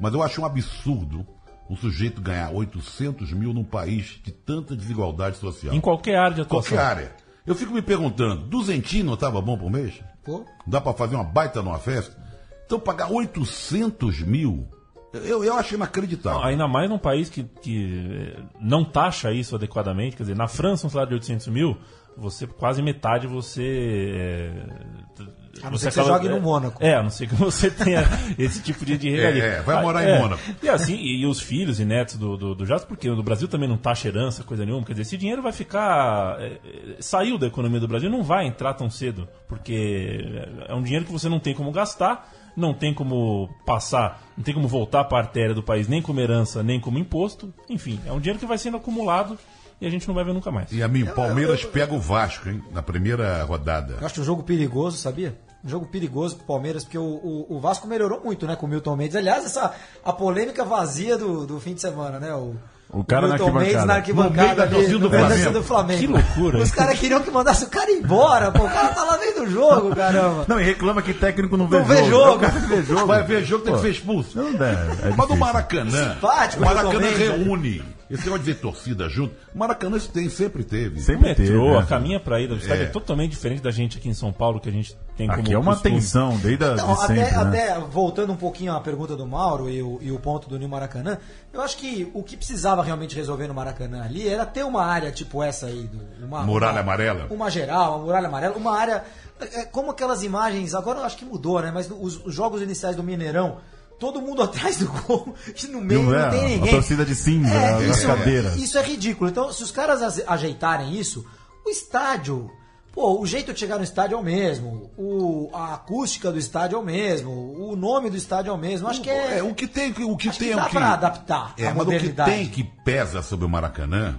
Mas eu acho um absurdo um sujeito ganhar 800 mil num país de tanta desigualdade social. Em qualquer área de atuação. qualquer área. Eu fico me perguntando, duzentinho não estava bom por mês? Pô, Dá para fazer uma baita numa festa? Então pagar 800 mil, eu, eu acho inacreditável. Ainda mais num país que, que eh, não taxa isso adequadamente. Quer dizer, na França, um salário de 800 mil, você quase metade você. eh, A não ser que você jogue no Mônaco. É, a não ser que você tenha esse tipo de, de regalia. É, vai morar em é. Mônaco. E assim, e, e os filhos e netos do, do, do Jato, porque no Brasil também não taxa herança, coisa nenhuma. Quer dizer, esse dinheiro vai ficar. é, é, saiu da economia do Brasil, não vai entrar tão cedo. Porque é um dinheiro que você não tem como gastar, não tem como passar, não tem como voltar para a artéria do país, nem como herança, nem como imposto. Enfim, é um dinheiro que vai sendo acumulado e a gente não vai ver nunca mais. E a mim, Palmeiras pega o Vasco, hein? Na primeira rodada. eu acho um jogo perigoso, sabia? Um jogo perigoso pro Palmeiras, porque o, o, o Vasco melhorou muito, né, com o Milton Mendes. Aliás, essa, a polêmica vazia do, do fim de semana, né? O, O cara na Milton arquibancada. Mendes na arquibancada. No meio da torcida do do Flamengo. Que loucura, Os caras queriam que mandasse o cara embora, pô. O cara tá lá vendo o jogo, caramba. Não, e reclama que técnico não vê Não vê jogo. jogo. É o cara que vê jogo. Vai ver jogo, tem que Pô, ser expulso. Não dá, é Mas no difícil. Maracanã, Simpático, o Maracanã Mendes, né? reúne. Esse negócio de ver torcida junto. O Maracanã isso tem, sempre teve. O Sempre metrô, teve, né? a caminha para ir do estádio é. É. totalmente diferente da gente aqui em São Paulo, que a gente tem como Aqui é uma costume. tensão, desde a, Não, de sempre, até, né? até voltando um pouquinho à pergunta do Mauro e o, e o ponto do New Maracanã, eu acho que o que precisava realmente resolver no Maracanã ali era ter uma área tipo essa aí, do, uma, Muralha uma- amarela? Uma geral, uma muralha amarela, uma área. é, como aquelas imagens, agora eu acho que mudou, né? Mas os, os jogos iniciais do Mineirão, todo mundo atrás do gol e no meio Não não, é, tem a ninguém. torcida de cinza, É, nas isso, cadeiras. Isso é ridículo. Então, se os caras ajeitarem isso, o estádio. Pô, o jeito de chegar no estádio é o mesmo. O, a acústica do estádio é o mesmo. O nome do estádio é o mesmo. Acho que é. É, o que tem, o que tem que é dá o que. pra adaptar É, a mas o que tem que pesa sobre o Maracanã,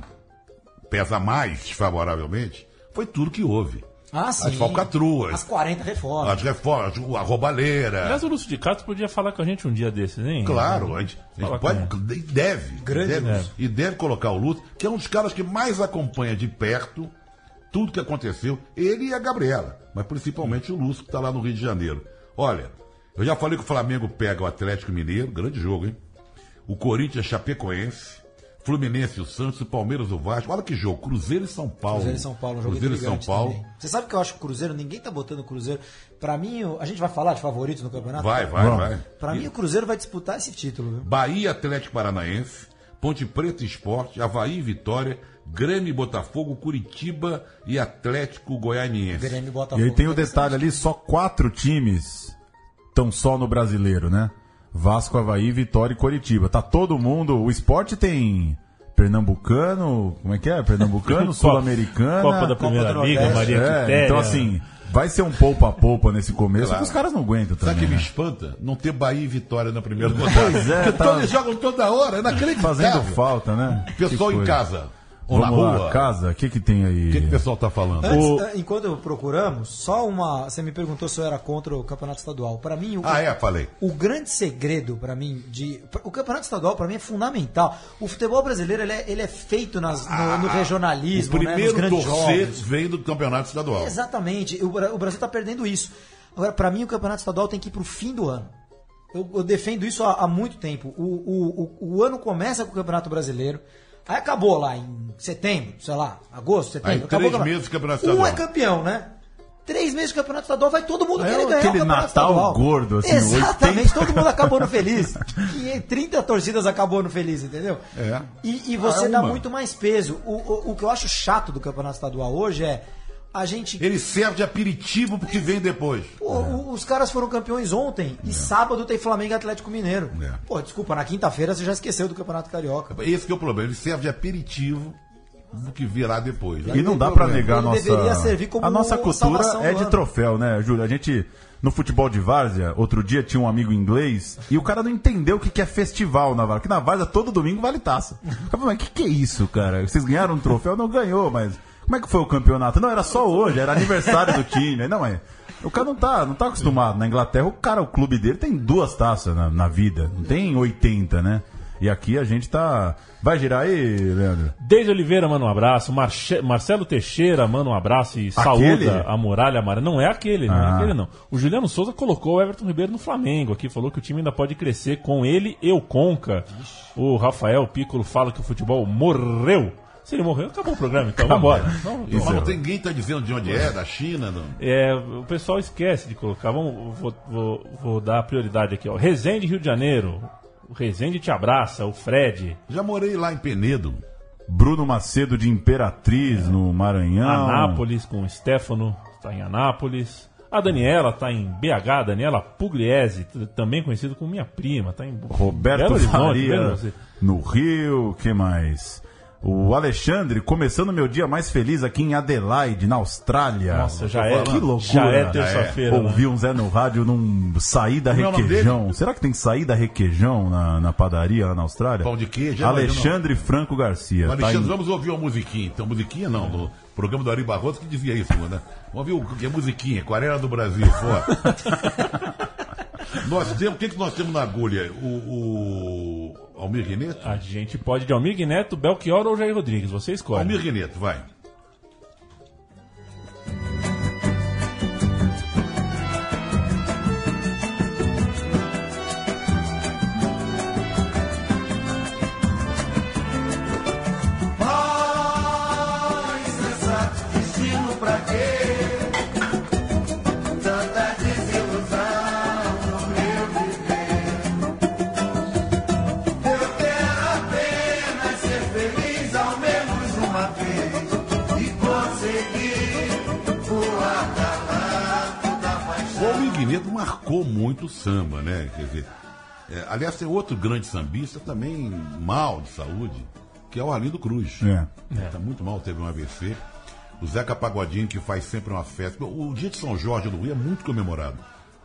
pesa mais favoravelmente, foi tudo que houve. Ah, sim. as falcatruas, As 40 reformas. as reformas, a roubalheira. Aliás, o Lúcio de Catos podia falar com a gente um dia desses, hein? Claro, a gente, a gente pode, e deve, Grande deve Lúcio. e deve colocar o Lúcio, que é um dos caras que mais acompanha de perto tudo que aconteceu, ele e a Gabriela, mas principalmente o Lúcio, que está lá no Rio de Janeiro. Olha, eu já falei que o Flamengo pega o Atlético Mineiro, grande jogo, hein? O Corinthians Chapecoense, Fluminense e o Santos, o Palmeiras e o Vasco. Olha que jogo, Cruzeiro e São Paulo. Cruzeiro e São Paulo, um jogo Cruzeiro e São Paulo. também. Você sabe que eu acho que o Cruzeiro, ninguém tá botando o Cruzeiro. Pra mim, o- a gente vai falar de favoritos no campeonato? Vai, vai, Vamos. vai. Pra E- mim, o Cruzeiro vai disputar esse título, viu? Bahia Atlético Paranaense, Ponte Preta Esporte, Havaí e Vitória, Grêmio e Botafogo, Curitiba e Atlético Goianiense. Grêmio e E Botafogo. aí tem o detalhe ali, só quatro times estão só no brasileiro, né? Vasco, Havaí, Vitória e Coritiba. Tá todo mundo. O esporte tem pernambucano, como é que é? Pernambucano, sul-americana. Copa da Primeira Nordeste. Maria É, Quitéria. então assim, vai ser um poupa-poupa nesse começo, Claro. que os caras não aguentam Sabe o também. que me né? espanta? Não ter Bahia e Vitória na primeira rodada. Pois é, Porque tá eles jogam toda hora, é inacreditável. fazendo falta, né? Pessoal em casa, ou Vamos na lá, rua, casa, o que que tem aí? o que, que o pessoal tá falando? Antes, O- eh, enquanto procuramos, só uma. Você me perguntou se eu era contra o campeonato estadual. Pra mim, o, Ah, é, falei. o grande segredo pra mim de o campeonato estadual para mim é fundamental. O futebol brasileiro ele é, ele é feito nas, no, no o regionalismo, né, nos primeiro torcer jogos. vem do campeonato estadual. Exatamente. O, o Brasil está perdendo isso. Agora, para mim, o campeonato estadual tem que ir para o fim do ano. Eu, eu defendo isso há, há muito tempo. O, o, o, o ano começa com o Campeonato Brasileiro. Aí acabou lá em setembro, sei lá, agosto, setembro. Aí, acabou três meses de campeonato Um é estadual. campeão, né? Três meses de campeonato estadual, vai todo mundo É querer ganhar aquele o campeonato Natal estadual. gordo, assim, Exatamente, todo mundo acabou no feliz. E 30 torcidas acabou no feliz, entendeu? É. E, e você Ah, dá muito mais peso. O, o, o que eu acho chato do campeonato estadual hoje é a gente Ele serve de aperitivo pro que vem depois. Pô, o- os caras foram campeões ontem e sábado tem Flamengo e Atlético Mineiro. É. Pô, desculpa, na quinta-feira você já esqueceu do Campeonato Carioca. Esse que é o problema, ele serve de aperitivo do que virá depois. E não dá pra problema. negar a Ele nossa. deveria servir como a nossa cultura é de ano. troféu, né, Júlio? A gente. No futebol de várzea, outro dia tinha um amigo inglês e o cara não entendeu o que que é festival na várzea. Porque na várzea todo domingo vale taça. Eu falei, mas o que, que é isso, cara? Vocês ganharam um troféu? Não ganhou, mas. Como é que foi o campeonato? Não, era só hoje, era aniversário do time. Não, mas. O cara não tá, não tá acostumado. Na Inglaterra, o cara, o clube dele tem duas taças na, na vida. Não tem 80, né? E aqui a gente tá. Vai girar aí, Leandro? Deise Oliveira manda um abraço. Marche- Marcelo Teixeira manda um abraço e Aquele? saúda a muralha amarela. Não é aquele, não é Ah. aquele não. O Juliano Souza colocou o Everton Ribeiro no Flamengo aqui. Falou que o time ainda pode crescer com ele e o Conca. O Rafael Piccolo fala que o futebol morreu. Se ele morreu, acabou o programa, então vambora. Não, Mas não tem ninguém tá dizendo de onde é, da China. Não. é, o pessoal esquece de colocar. Vamos, vou, vou, vou dar prioridade aqui. Ó. Resende, Rio de Janeiro. O Resende te abraça. O Fred. Já morei lá em Penedo. Bruno Macedo de Imperatriz no Maranhão. Anápolis com o Stefano, está em Anápolis. A Daniela está em BH, Daniela Pugliese, também conhecido como minha prima, está em Roberto Belo Faria no Rio, que mais? O Alexandre, começando meu dia mais feliz aqui em Adelaide, na Austrália. Nossa, já é, que loucura. já é terça-feira. né? Ouvi um Zé no rádio num saída Como é requeijão. Será que tem saída requeijão na, na padaria lá na Austrália? Pão de queijo, é, Alexandre Franco Garcia. tá Alexandre, em- vamos ouvir uma musiquinha. Então, musiquinha não, no programa do Ari Barroso que dizia isso, né? Vamos ouvir o que é musiquinha, Aquarela do Brasil, fora. nós temos, o que, que nós temos na agulha? O, o Almir Guineto? A gente pode de Almir Neto, Belchior ou Jair Rodrigues, você escolhe. Almir Guineto, vai. Muito samba, né? Quer dizer, é, aliás, tem outro grande sambista também mal de saúde, que é o Arlindo Cruz. É. Está muito mal, teve um AVC. O Zeca Pagodinho, que faz sempre uma festa. O dia de São Jorge do Rio é muito comemorado.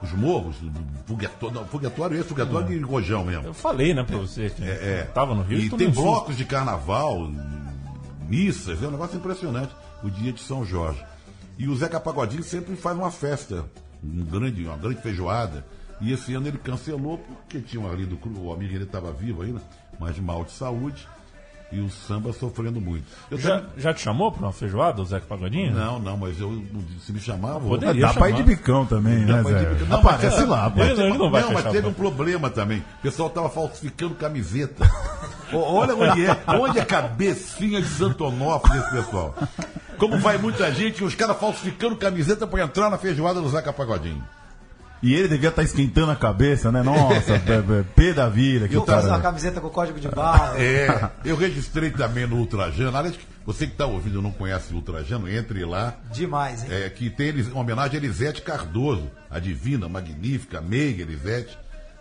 Os morros, o foguetório, não, foguetório esse, foguetório de Rojão mesmo. Eu falei, né, pra você que É, é. tava no Rio E tem blocos de carnaval, missas, é um negócio impressionante. O dia de São Jorge. E o Zeca Pagodinho sempre faz uma festa, um grande, uma grande feijoada. E esse ano ele cancelou porque tinha um ali do Cru, o amigo ele estava vivo ainda, mas mal de saúde. E o samba sofrendo muito. Eu Já, também- já te chamou pra uma feijoada, o Zeca Pagodinho? Não, não, mas eu se me chamava. Poderia. Dá pra ir de chamar. bicão também, né, Zé? Não, Aparece mas- lá, pô. Ele não- ele não vai mas teve um problema também. O pessoal tava falsificando camiseta. Olha onde é, onde é a cabecinha de Santo Onofre desse pessoal. Como vai muita gente, os caras falsificando camiseta pra entrar na feijoada do Zeca Pagodinho. E ele devia estar esquentando a cabeça, né? Nossa, P- da vida, que fazer uma cara... camiseta com código de barra. É, eu registrei também no Ultrajano. Aliás, você que está ouvindo e não conhece o Ultrajano, entre lá. Demais, hein? É, que tem uma homenagem a Elisete Cardoso, a divina, magnífica, meiga Elisete,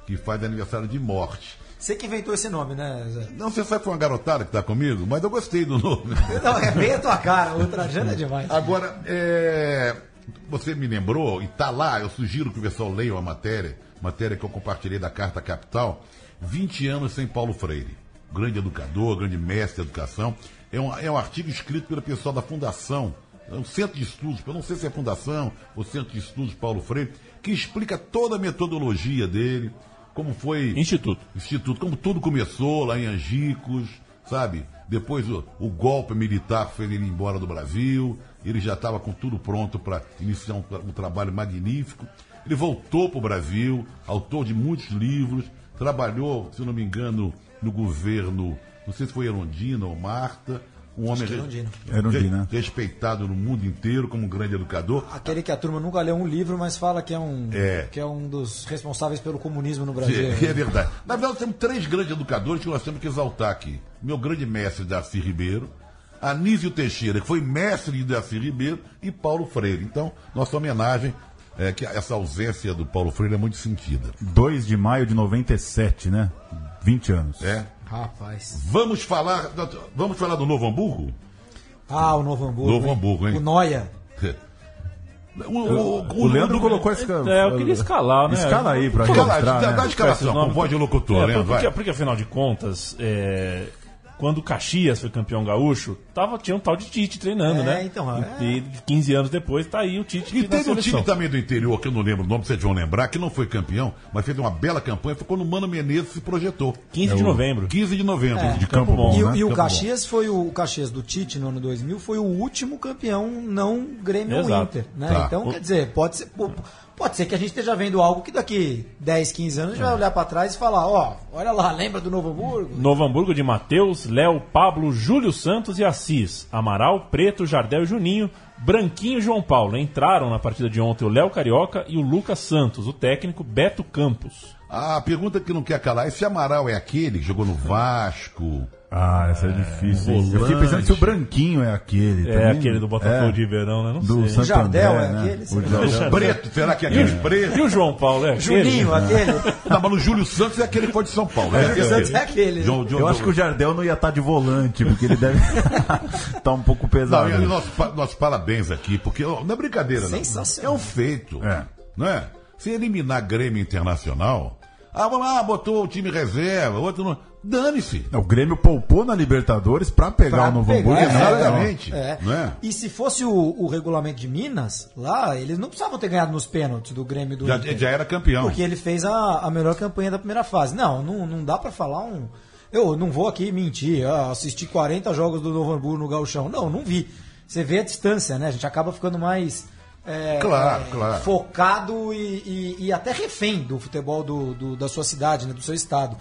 que faz aniversário de morte. Você que inventou esse nome, né, Zé? Não, você sabe que foi uma garotada que está comigo, mas eu gostei do nome. Não, é bem a tua cara. O Trajano é demais. Agora, é, você me lembrou, e tá lá, eu sugiro que o pessoal leia a matéria, matéria que eu compartilhei da Carta Capital, 20 anos sem Paulo Freire. Grande educador, grande mestre de educação. É um, é um artigo escrito pelo pessoal da Fundação, é um centro de estudos, eu não sei se é Fundação ou Centro de Estudos Paulo Freire, que explica toda a metodologia dele, como foi Instituto. Instituto, como tudo começou lá em Angicos, sabe? Depois o, o golpe militar fez ele ir embora do Brasil, ele já estava com tudo pronto para iniciar um, um trabalho magnífico. Ele voltou para o Brasil, autor de muitos livros, trabalhou, se não me engano, no governo, não sei se foi Erondina ou Marta, um homem re- respeitado no mundo inteiro como um grande educador. Aquele que a turma nunca leu um livro, mas fala que é um, É. que é um dos responsáveis pelo comunismo no Brasil. É, é verdade. Na verdade, temos três grandes educadores que nós temos que exaltar aqui. Meu grande mestre, Darcy Ribeiro, Anísio Teixeira, que foi mestre de Darcy Ribeiro, e Paulo Freire. Então, nossa homenagem, é que essa ausência do Paulo Freire é muito sentida. 2 de maio de 97, né? 20 anos. É. Rapaz. Vamos falar, vamos falar do Novo Hamburgo? Ah, o Novo Hamburgo. Novo hein? Hamburgo, hein? O Noia. O, o- O Leandro colocou esse É, eu queria escalar, né? Escala aí pra Escala, dá, né? dá a escalação, Esses com voz de locutor, É, Leandro, porque, vai. porque, afinal de contas, é, quando o Caxias foi campeão gaúcho, tava, tinha um tal de Tite treinando, É, né? então, é. E, e 15 anos depois tá aí o Tite E teve um time também do interior, que eu não lembro o nome, vocês vão lembrar, que não foi campeão, mas fez uma bela campanha, foi quando o Mano Menezes se projetou. 15 de novembro. 15 de novembro. De Campo Bom, E, o- né? e o Campo Caxias foi o, o Caxias do Tite no ano 2000 foi o último campeão não Grêmio ou Exato. Inter, né? Tá. Então, quer dizer, pode ser pô, pode ser que a gente esteja vendo algo que daqui 10, 15 anos a gente vai olhar pra trás e falar, ó, olha lá, lembra do Novo Hamburgo? Novo Hamburgo de Matheus, Léo, Pablo, Júlio Santos e Assis. Amaral, Preto, Jardel e Juninho. Branquinho e João Paulo. Entraram na partida de ontem o Léo Carioca e o Lucas Santos, o técnico Beto Campos. A pergunta que não quer calar, esse Amaral é aquele que jogou no Vasco? Ah, essa é difícil. hein? Eu fiquei pensando se o branquinho é aquele. É também. aquele do Botafogo É, de Verão, né? Não Do sei. Jardel André, é né? aquele? O Não, Jardel. Preto, será que é aquele preto? E o João Paulo, é aquele? Juninho, aquele. Não, mas o Júlio Santos é aquele que foi de São Paulo. né? Júlio Santos é aquele. João- João- Eu acho que o Jardel não ia estar de volante, porque ele deve estar um pouco Não, pesado. e nossos, nossos parabéns aqui, porque ó, não é brincadeira, não. Sensacional. É um feito. É. Não é? Se eliminar Grêmio Internacional, ah, vamos lá, botou o time reserva, outro não. Dane-se. O Grêmio poupou na Libertadores pra pegar Pra o Novo pegar, Hamburgo. é, nada, exatamente. É. É? E se fosse o, o regulamento de Minas, lá, eles não precisavam ter ganhado nos pênaltis do Grêmio do Já, Inter. já era campeão. Porque ele fez a, a melhor campanha da primeira fase. Não, não, não dá pra falar um. Eu não vou aqui mentir, ah, assisti 40 jogos do Novo Hamburgo no Gauchão. Não, não vi. Você vê a distância, né? A gente acaba ficando mais. é, Claro, é, claro. Focado e, e- e até refém do futebol do, do- da sua cidade, né, do seu estado.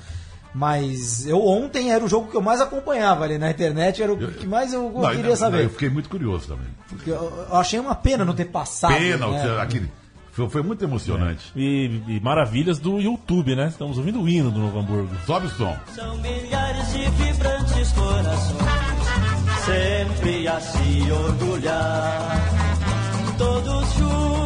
Mas eu ontem era o jogo que eu mais acompanhava ali na internet, era o que mais eu, Não, queria não, saber. Eu fiquei muito curioso também. Porque eu, eu achei uma pena não ter passado. Pênalti, né? aquele. Foi, foi muito emocionante. E, e maravilhas do YouTube, né? Estamos ouvindo o hino do Novo Hamburgo. Sobe o som. São milhares de vibrantes corações, sempre a se orgulhar. Todos juntos,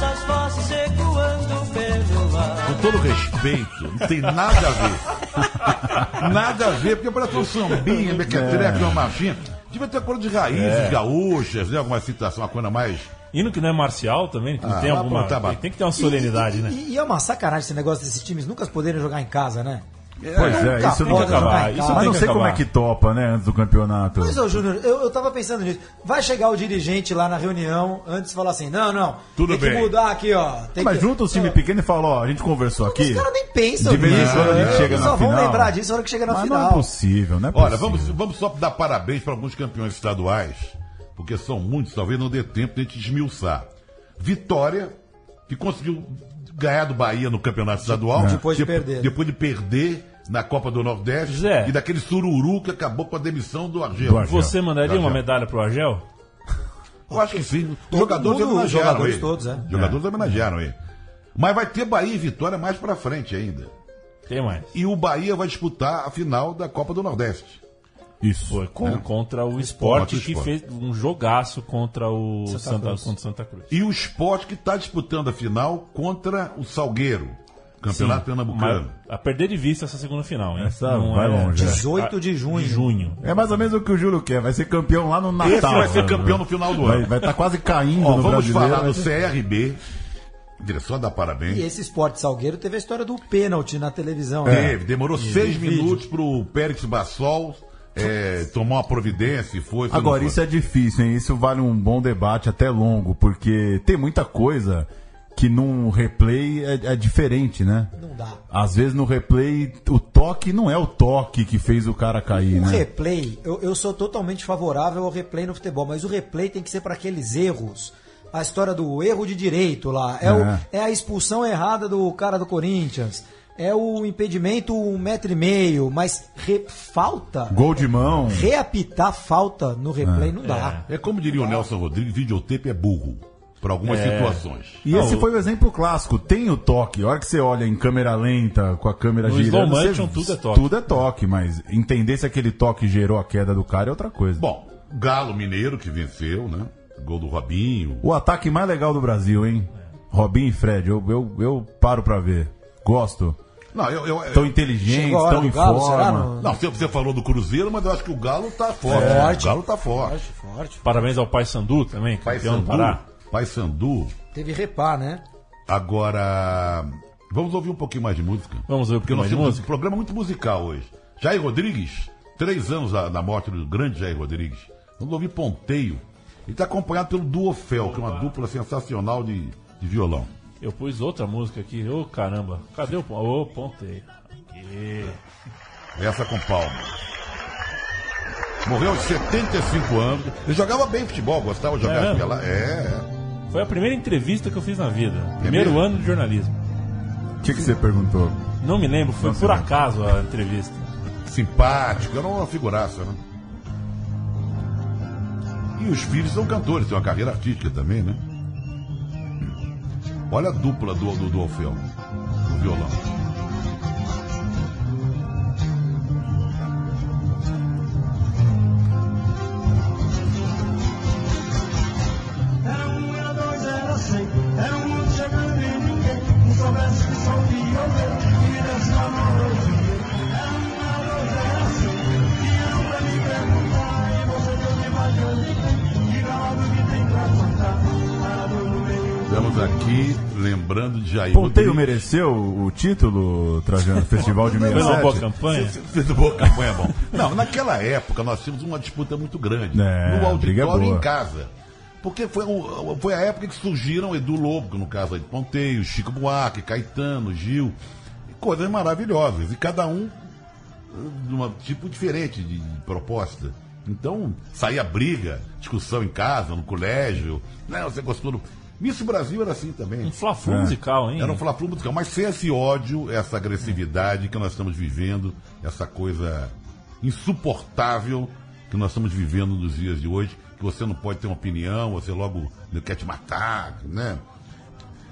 nossas vozes ecoando pelo ar. Com todo respeito, não tem nada a ver. nada a ver, porque parece um sambinha, mequetrefe, uma marchinha. Devia ter coisa de raízes gaúchas, né? Alguma citação, uma coisa mais. Hino que não é marcial também, que não Ah, tem alguma. tá bom. tem que ter uma solenidade, e, né? E, e é uma sacanagem esse negócio desses times nunca poderem jogar em casa, né? Pois é, Nunca isso não pode acabar. Isso. Mas não sei como é acabar. que topa, né, antes do campeonato. Mas, ô, Júnior, eu, eu tava pensando nisso. Vai chegar o dirigente lá na reunião antes e falar assim: não, não, Tudo tem bem. que mudar aqui, ó. Tem Mas que... junta os times pequenos e fala, ó, a gente conversou aqui. Os caras nem pensam De vez em nisso. quando a gente né? chega Eles na só vão final. lembrar disso na hora que chega na Mas final. não é possível, é possível. Olha, vamos, vamos só dar parabéns para alguns campeões estaduais, porque são muitos, talvez não dê tempo de a gente esmiuçar. Vitória, que conseguiu ganhar do Bahia no campeonato estadual. Depois de Dep- perder. Depois de perder na Copa do Nordeste. Zé. E daquele sururu que acabou com a demissão do Argel. Do Argel. Você mandaria uma Argel. medalha pro Argel? Eu acho que sim. Todo jogadores mundo, os homenagearam jogadores ele. todos, é. Jogadores homenagearam ele. Mas vai ter Bahia e Vitória mais pra frente ainda. Tem mais. E o Bahia vai disputar a final da Copa do Nordeste. Isso. Foi com- É. contra o Sport, o que fez um jogaço contra o Santa Santa, Cruz. contra o Santa Cruz. E o Sport que está disputando a final contra o Salgueiro. Campeonato Sim, Pernambucano. a perder de vista essa segunda final, hein? Essa vai longe, é. 18 de junho. De junho. É mais ou menos o que o Júlio quer. Vai ser campeão lá no Natal. Esse vai ser né? campeão no final do Vai ano. estar tá quase caindo Ó, no vamos brasileiro. falar vai do ser- CRB. Direção dar parabéns. E esse esporte salgueiro teve a história do pênalti na televisão. Teve, né? demorou seis minutos pro Pérez Bassol é, tomar uma providência e foi. foi Agora, não isso foi. é difícil, hein? Isso vale um bom debate, até longo, porque tem muita coisa que num replay é, é diferente, né? Não dá. Às vezes no replay o toque não é o toque que fez o cara cair, O né? replay, eu, eu sou totalmente favorável ao replay no futebol, mas o replay tem que ser para aqueles erros. A história do erro de direito lá. É, É. o- é a expulsão errada do cara do Corinthians. É o impedimento um metro e meio. Mas re- falta. Gol de mão. Reapitar falta no replay não dá. É como diria o Nelson Rodrigues, videotape é burro. Para algumas situações. E Não, esse o- foi o exemplo clássico. Tem o toque. A hora que você olha em câmera lenta, com a câmera No girando. slow você- motion, tudo é toque. Tudo é toque, mas entender se aquele toque gerou a queda do cara é outra coisa. Bom, Galo Mineiro que venceu, né? Gol do Robinho. O ataque mais legal do Brasil, hein? Robinho e Fred, eu, eu, eu paro pra ver. Gosto. Não, eu, eu, Tão hora tão em Galo, forma. será? Não, você, você falou do Cruzeiro, mas eu acho que o Galo tá forte. Forte. O Galo tá forte. Forte. Parabéns ao Paysandu também, campeão do Pará. Paysandu, Paysandu. Teve repá, né? Agora, vamos ouvir um pouquinho mais de música. Vamos ver um Porque pouquinho nós mais de temos música? um programa muito musical hoje. Jair Rodrigues, três anos da, da morte do grande Jair Rodrigues. Vamos ouvir Ponteio. Ele está acompanhado pelo Duofel, que é uma dupla sensacional de, de violão. Eu pus outra música aqui. Ô, caramba. Cadê o pon- Ô, pontei. Aqui. Essa com palma. Morreu aos 75 anos. Ele jogava bem futebol, gostava de jogar É aquela. É, é. Foi a primeira entrevista que eu fiz na vida. Primeiro mesmo? ano de jornalismo. O que, que você perguntou? Não me lembro, foi por acaso a entrevista. simpático, era uma figuraça, né? E os filhos são cantores, têm uma carreira artística também, né? Olha a dupla do, do, do Orfeu, no violão. Estamos aqui lembrando de Jair Ponteio mereceu o título, Trajano, Festival de Foi uma 67? boa campanha. Fez boa campanha, bom. Não, naquela época nós tínhamos uma disputa muito grande. É, no é auditório e em casa. Porque foi, o- foi a época que surgiram Edu Lobo, no caso aí de Ponteio, Chico Buarque, Caetano, Gil. Coisas maravilhosas. E cada um de um tipo diferente de, de proposta. Então, saía briga, discussão em casa, no colégio. Não, você gostou do. Miss Brasil era assim também. Um fla-flu É. musical, hein? Era um fla-flu musical, mas sem esse ódio, essa agressividade que nós estamos vivendo, essa coisa insuportável que nós estamos vivendo nos dias de hoje, que você não pode ter uma opinião, você logo quer te matar, né?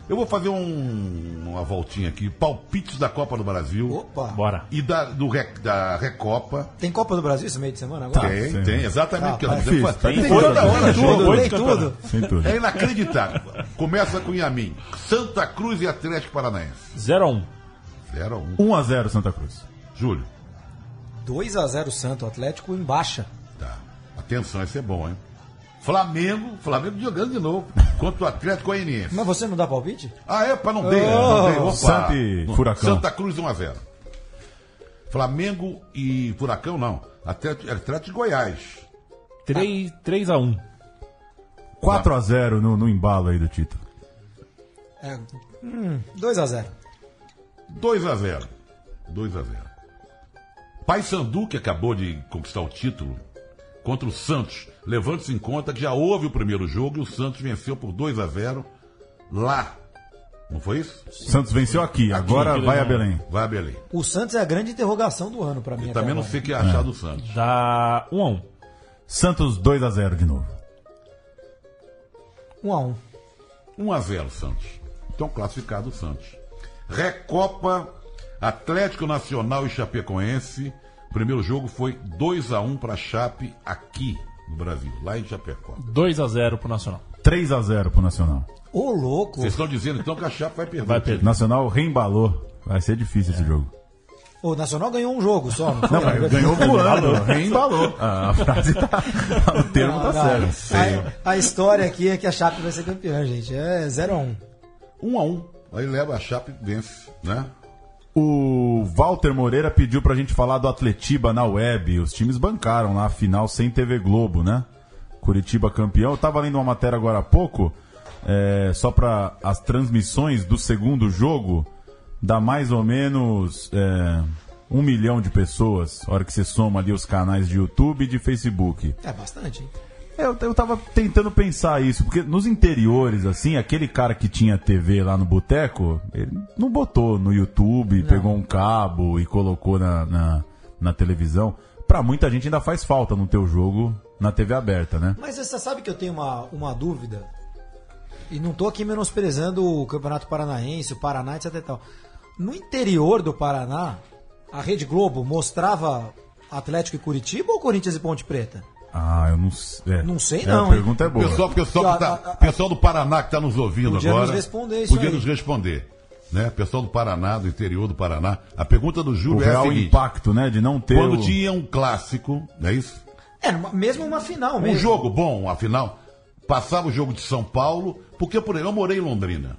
Eu vou fazer um- uma voltinha aqui, palpites da Copa do Brasil Opa. Bora. e da, do, Rec- da Recopa. Tem Copa do Brasil esse meio de semana agora? tem, sim. tem, exatamente. Tá, que temos- tá tem difícil. toda hora Tem Tem tudo. Sem tudo. É inacreditável. Começa com Yamin. Santa Cruz e Atlético Paranaense. 0x1. 0 a 1. 1x0 Santa Cruz. Júlio. 2x0 Santo, Atlético em baixa. Tá. Atenção, isso é bom, hein? Flamengo, Flamengo jogando de novo contra o Atlético Goianiense. Mas você não dá palpite? Ah, é? Pá, não dei. Opa. Santa e Furacão. Santa Cruz 1x0. Flamengo e Furacão, não. Atlético, Atlético de Goiás. 3, 3 a 1 4x0 no, no embalo aí do título. É, hum, 2x0. 2 a 0 2 a 0 Paysandu, que acabou de conquistar o título, contra o Santos. Levante-se em conta que já houve o primeiro jogo e o Santos venceu por 2 a 0 lá. Não foi isso? Santos venceu aqui, agora aqui, vai a Leão. Belém. Vai a Belém. O Santos é a grande interrogação do ano pra mim. Eu também não agora. sei o que achar do Santos. Dá 1 a 1 Santos 2x0 de novo. 1x1. 1 a 0 Santos. Então classificado o Santos. Recopa Atlético Nacional e Chapecoense. O primeiro jogo foi 2 a 1 para Chape aqui no Brasil, lá em Chapecó. 2 a 0 pro Nacional. 3x0 pro Nacional. Ô, louco. Vocês estão dizendo então que a Chape vai perder. Vai perder. Nacional reembalou. Vai ser difícil esse jogo. O Nacional ganhou um jogo só. Não, Não, foi? mas ganhou voando, reembalou. Ah, A frase tá. O termo tá Não, não. certo. A, a história aqui é que a Chape vai ser campeã, gente. É 0x1. 1 a 1 Aí leva a Chape e vence, né? O Walter Moreira pediu pra gente falar do Atletiba na web. Os times bancaram lá a final sem TV Globo, né? Curitiba campeão. Eu tava lendo uma matéria agora há pouco, é, só para as transmissões do segundo jogo, dá mais ou menos é, um milhão de pessoas, a hora que você soma ali os canais de YouTube e de Facebook. É bastante, hein? Eu, eu tava tentando pensar isso, porque nos interiores, assim, aquele cara que tinha TV lá no boteco, ele não botou no YouTube, pegou um cabo e colocou na, na, na televisão. Pra muita gente ainda faz falta no teu jogo na TV aberta, né? Mas você sabe que eu tenho uma, uma dúvida? E não tô aqui menosprezando o Campeonato Paranaense, o Paraná, etc e tal. No interior do Paraná, a Rede Globo mostrava Atlético e Curitiba ou Corinthians e Ponte Preta? Ah, eu não sei. é. Não sei É, não, A pergunta é boa. Pessoal, pessoal, que tá- A- a- a- pessoal do Paraná que está nos ouvindo Podia agora. nos responder isso Podia aí. nos responder. Né? Pessoal do Paraná, do interior do Paraná. A pergunta do O Júlio é a real seguinte. impacto, né, de não ter Quando o... tinha um clássico, não é isso? É, mesmo uma final Um mesmo. jogo bom, afinal, passava o jogo de São Paulo, porque por eu morei em Londrina.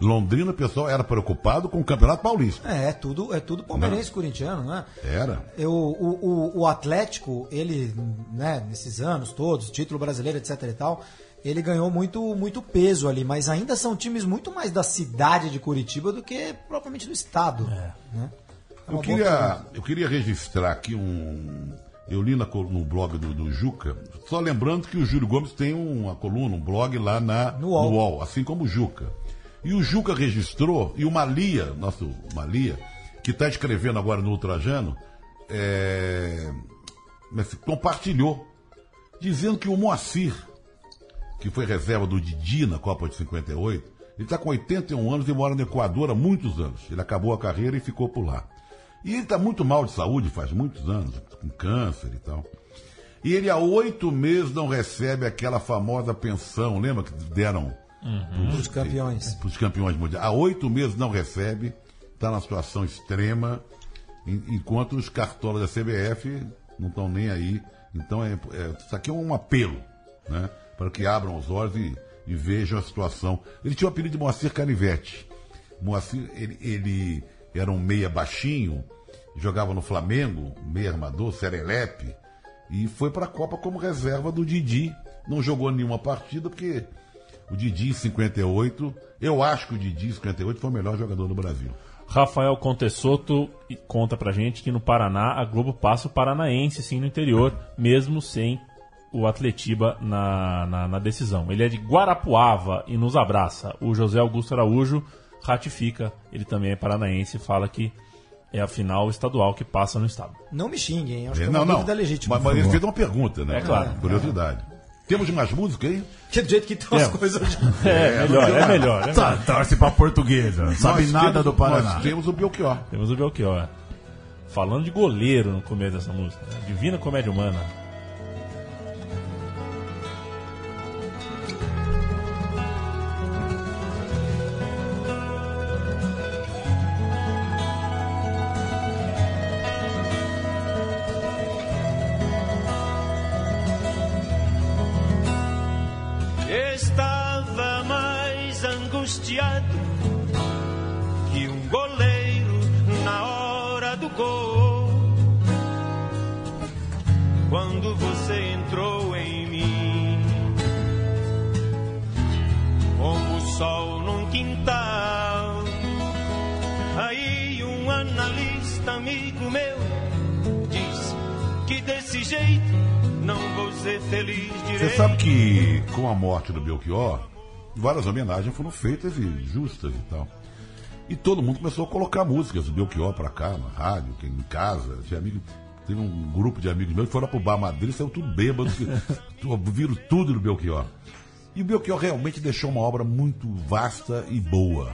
Londrina, o pessoal era preocupado com o Campeonato Paulista. É, é tudo, é tudo palmeirense corintiano, né? Era. Eu, o, o, o Atlético, ele, né, nesses anos todos, título brasileiro, etc e tal, ele ganhou muito, muito peso ali, mas ainda são times muito mais da cidade de Curitiba do que propriamente do estado. Né? É Eu queria, eu queria registrar aqui um. Eu li na no blog do, do Juca, só lembrando que o Júlio Gomes tem uma coluna, um blog lá na, No UOL. assim como o Juca. E o Juca registrou, e o Malia, nosso Malia, que está escrevendo agora no Ultrajano, é, compartilhou, dizendo que o Moacir, que foi reserva do Didi na Copa de 58, ele está com 81 anos e mora no Equador há muitos anos. Ele acabou a carreira e ficou por lá. E ele está muito mal de saúde faz muitos anos, com câncer e tal. E ele há oito meses não recebe aquela famosa pensão, lembra que deram Os campeões. para os campeões mundiais? Há oito meses não recebe, está numa situação extrema, en- enquanto os cartolas da CBF não estão nem aí. Então, é, é- isso aqui é um apelo, né? Para que abram os olhos e, e vejam a situação. Ele tinha o apelido de Moacir Canivete. Moacir, ele, ele era um meia baixinho, jogava no Flamengo, meia armador, serelepe, e foi para a Copa como reserva do Didi. Não jogou nenhuma partida, porque o Didi em 58, eu acho que o Didi em 58 foi o melhor jogador do Brasil. Rafael Contessoto conta pra gente que no Paraná a Globo passa o Paranaense sim no interior, mesmo sem o Atletiba na, na, na decisão. Ele é de Guarapuava e nos abraça. O José Augusto Araújo ratifica, ele também é paranaense e fala que é a final estadual que passa no estado. Não me xinguem, acho que é não, uma não. dúvida legítima. Mas, mas ele fez uma pergunta, né? É claro. Curiosidade. Temos mais música aí? Que do jeito que estão as É. coisas hoje. É, melhor, é melhor. É Tá, melhor. torce pra portuguesa, não sabe Nós nada temos- do Paraná. Nós temos o Belchior. Temos o Belchior. Falando de goleiro no começo dessa música. né? Divina Comédia Humana. Morte do Belchior, várias homenagens foram feitas e justas e tal. E todo mundo começou a colocar músicas do Belchior pra cá, na rádio, em casa. Tinha amigo, teve um grupo de amigos meus que foram pro Bar Madrid, saiu tudo bêbado, viram tudo do Belchior. E o Belchior realmente deixou uma obra muito vasta e boa.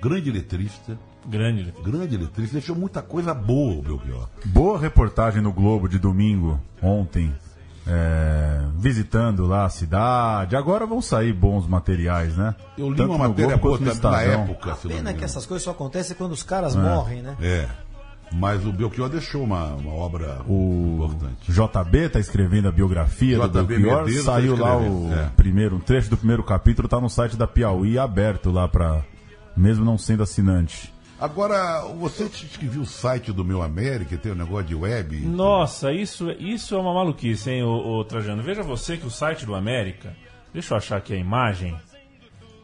Grande letrista, Grande. grande letrista, deixou muita coisa boa o Belchior. Boa reportagem no Globo de domingo, ontem, é, visitando lá a cidade. Agora vão sair bons materiais, né? Eu li Tanto uma matéria boa na Estadão. época, me Pena que essas coisas só acontecem quando os caras morrem, né? É. Mas o Belchior deixou uma, uma obra O importante. JB tá escrevendo a biografia do JB Belchior. Medeiros tá Saiu lá o é. primeiro, um trecho do primeiro capítulo, tá no site da Piauí aberto lá pra. Mesmo não sendo assinante. Agora, você que viu o site do Meu América, tem um negócio de web? Nossa, isso, isso é uma maluquice, hein, ô, ô, Trajano? Veja você que o site do América. Deixa eu achar aqui a imagem.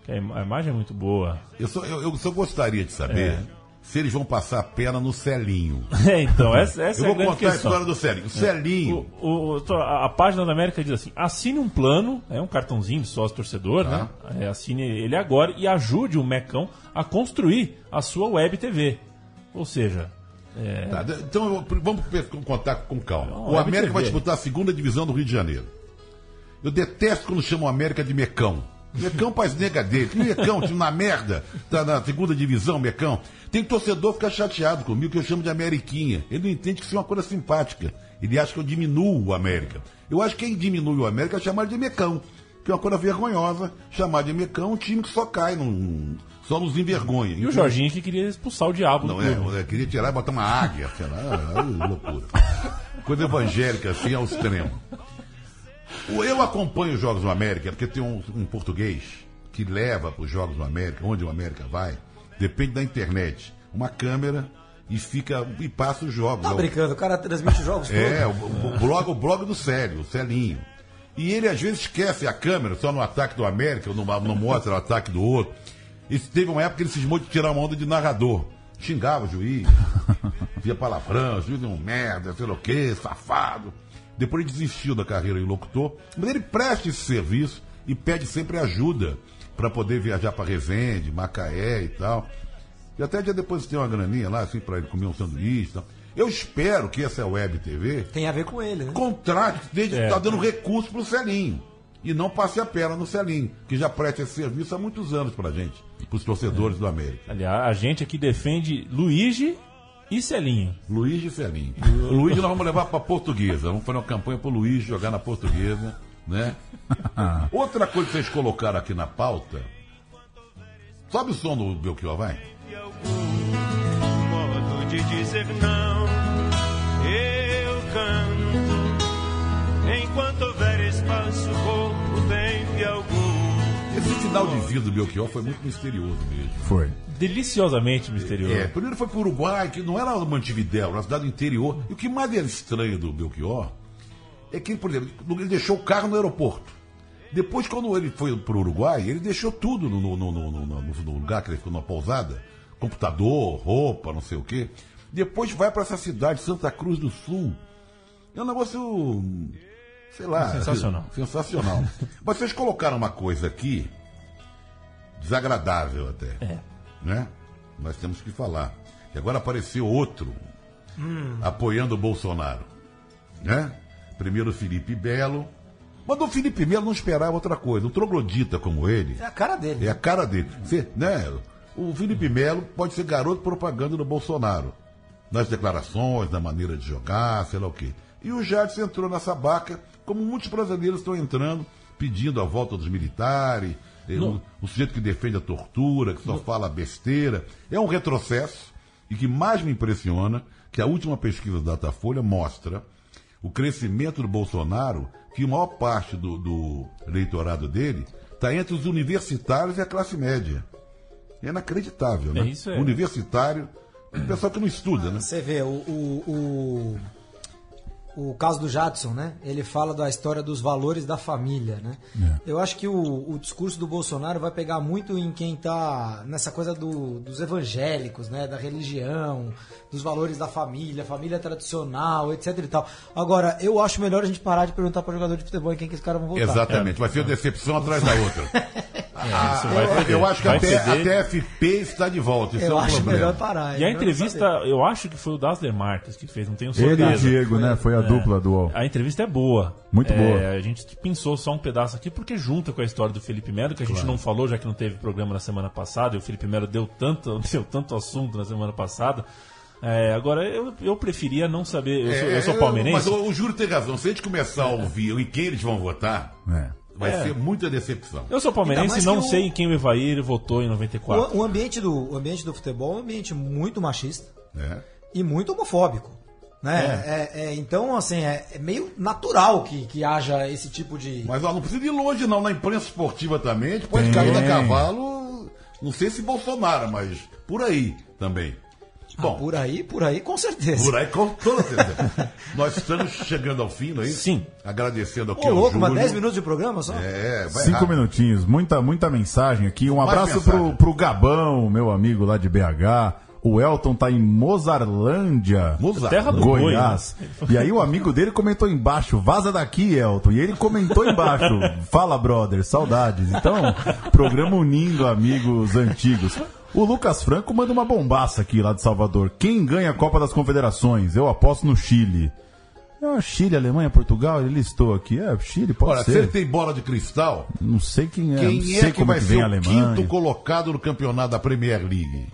Que a, im- a imagem é muito boa. Eu só, eu, eu só gostaria de saber É. se eles vão passar a pena no Celinho. É, então, essa, essa eu é a vou contar a questão. história do Celinho. O Celinho, O- o- a, a página da América diz assim: assine um plano, é um cartãozinho de sócio torcedor, Tá. né? É, assine ele agora e ajude o Mecão a construir a sua web TV. Ou seja, é, Tá, então vamos contar com calma. Não, o América TV. vai disputar a segunda divisão do Rio de Janeiro. Eu detesto quando chamam o América de Mecão. Mecão faz nega dele. Mecão, time na merda. Tá na segunda divisão, Mecão. Tem torcedor que fica chateado comigo, que eu chamo de Ameriquinha. Ele não entende que isso é uma coisa simpática. Ele acha que eu diminuo o América. Eu acho que quem diminui o América é chamar de Mecão. Que é uma coisa vergonhosa. Chamar de Mecão um time que só cai, num, só nos envergonha. e o Jorginho que queria expulsar o diabo Não é, eu queria tirar e botar uma águia, sei lá, loucura. Coisa evangélica, assim, ao extremo. Eu acompanho os Jogos do América, porque tem um, um português que leva para os Jogos do América, onde o América vai, depende da internet, uma câmera e fica e passa os jogos. Tá É o- brincando, o cara transmite jogos é, o, o blog, o blog do Célio, o Celinho. E ele às vezes esquece a câmera, só no ataque do América, não, não mostra o ataque do outro. E teve uma época que ele cismou de tirar uma onda de narrador. Xingava o juiz, via palavrão, é um merda, sei lá o quê, safado. Depois ele desistiu da carreira de locutor, mas ele presta esse serviço e pede sempre ajuda para poder viajar para Resende, Macaé e tal. E até dia depois tem uma graninha lá, assim, para ele comer um sanduíche e tal. Eu espero que essa web TV Tem a ver com ele, né? contrate, desde É. tá dando recurso pro Celinho. E não passe a perna no Celinho, que já presta esse serviço há muitos anos pra gente, pros torcedores do América. Aliás, a gente aqui defende Luigi e Celinho. Luiz e Celinho. O Luiz nós vamos levar pra portuguesa. Vamos fazer uma campanha pro Luiz jogar na portuguesa, né? Outra coisa que vocês colocaram aqui na pauta. Sobe o som do Belchior, vai. modo de dizer não. Eu canto final de vida do Belchior foi muito misterioso mesmo. Foi. Deliciosamente misterioso. É, primeiro foi para o Uruguai, que não era Montevidéu, era uma cidade do interior. E o que mais era estranho do Belchior é que, por exemplo, ele deixou o carro no aeroporto. Depois, quando ele foi para o Uruguai, ele deixou tudo no, no- no- no- no- no- no lugar que ele ficou na pousada: computador, roupa, não sei o quê. Depois vai para essa cidade, Santa Cruz do Sul. É um negócio, sei lá. Sensacional. Sensacional. Mas vocês colocaram uma coisa aqui, desagradável até. É. Né? Nós temos que falar. E agora apareceu outro apoiando o Bolsonaro. Né? Primeiro o Felipe Belo. Mas o Felipe Belo não esperava outra coisa. Um troglodita como ele, É a cara dele. é a cara dele. Você, né? O Felipe Melo pode ser garoto propaganda do Bolsonaro. Nas declarações, na maneira de jogar, sei lá o quê. E o Jadson entrou nessa baca, como muitos brasileiros estão entrando, pedindo a volta dos militares, o, o sujeito que defende a tortura, que só fala besteira. É um retrocesso. E que mais me impressiona, que a última pesquisa da Datafolha mostra o crescimento do Bolsonaro, que a maior parte do, do eleitorado dele está entre os universitários e a classe média. É inacreditável, né? É, isso é. Universitário O pessoal que não estuda, né? Você vê, o, o, o, o caso do Jadson, né? Ele fala da história dos valores da família, né? Eu acho que o, o discurso do Bolsonaro vai pegar muito em quem tá nessa coisa do, dos evangélicos, né? Da religião, dos valores da família, família tradicional, etc e tal. Agora, eu acho melhor a gente parar de perguntar para jogador de futebol em quem que esses caras vão voltar. Exatamente, vai ser uma decepção atrás da outra. Ah, isso vai eu, perder. eu acho que a TFP está de volta. Isso Eu é um acho problema. melhor parar. E a é entrevista, saber. eu acho que foi o Dasler Marques que fez, não tenho Ele e o certeza. Diego, né? Foi a dupla do UOL. A entrevista é boa. Muito É, boa. A gente pensou só um pedaço aqui porque junta com a história do Felipe Melo, que a gente não falou, já que não teve programa na semana passada, e o Felipe Melo deu tanto, deu tanto assunto na semana passada. É, agora, eu, eu preferia não saber. Eu sou, eu sou É, palmeirense. Mas o, o Júlio tem razão. Se a gente começar a ouvir em quem eles vão votar, É. vai É. ser muita decepção. Eu sou palmeirense e não o- sei em quem o Evair votou em 94. O, o ambiente do, o ambiente do futebol é um ambiente muito machista né? e muito homofóbico. Né? É, é, então, assim, é, é meio natural que, que haja esse tipo de. Mas ó, não precisa ir longe, não. Na imprensa esportiva também, Tem. cair da cavalo, não sei se Bolsonaro, mas por aí também. Bom, Ah, por aí, por aí, com certeza. por aí com toda certeza. Nós estamos chegando ao fim, não é isso? Sim. Agradecendo aqui Ô, ao louco, mas Júlio. 10 minutos de programa só? É, vai Cinco rápido. minutinhos, muita, muita mensagem aqui. Um abraço mensagem. pro, pro Gabão, meu amigo lá de BH. O Elton tá em Mozarlândia, Mozart. Terra do Goiás. boi, né? E aí o amigo dele comentou embaixo, vaza daqui, Elton. E ele comentou embaixo, fala brother, saudades. Então, programa unindo amigos antigos. O Lucas Franco manda uma bombaça aqui lá de Salvador. Quem ganha a Copa das Confederações? Eu aposto no Chile. É, Chile, Alemanha, Portugal, ele listou aqui. É, Chile, pode Olha, se ser. ele tem bola de cristal, Não sei quem é, quem não sei é que como vai que vem ser a o Alemanha. quinto colocado no campeonato da Premier League?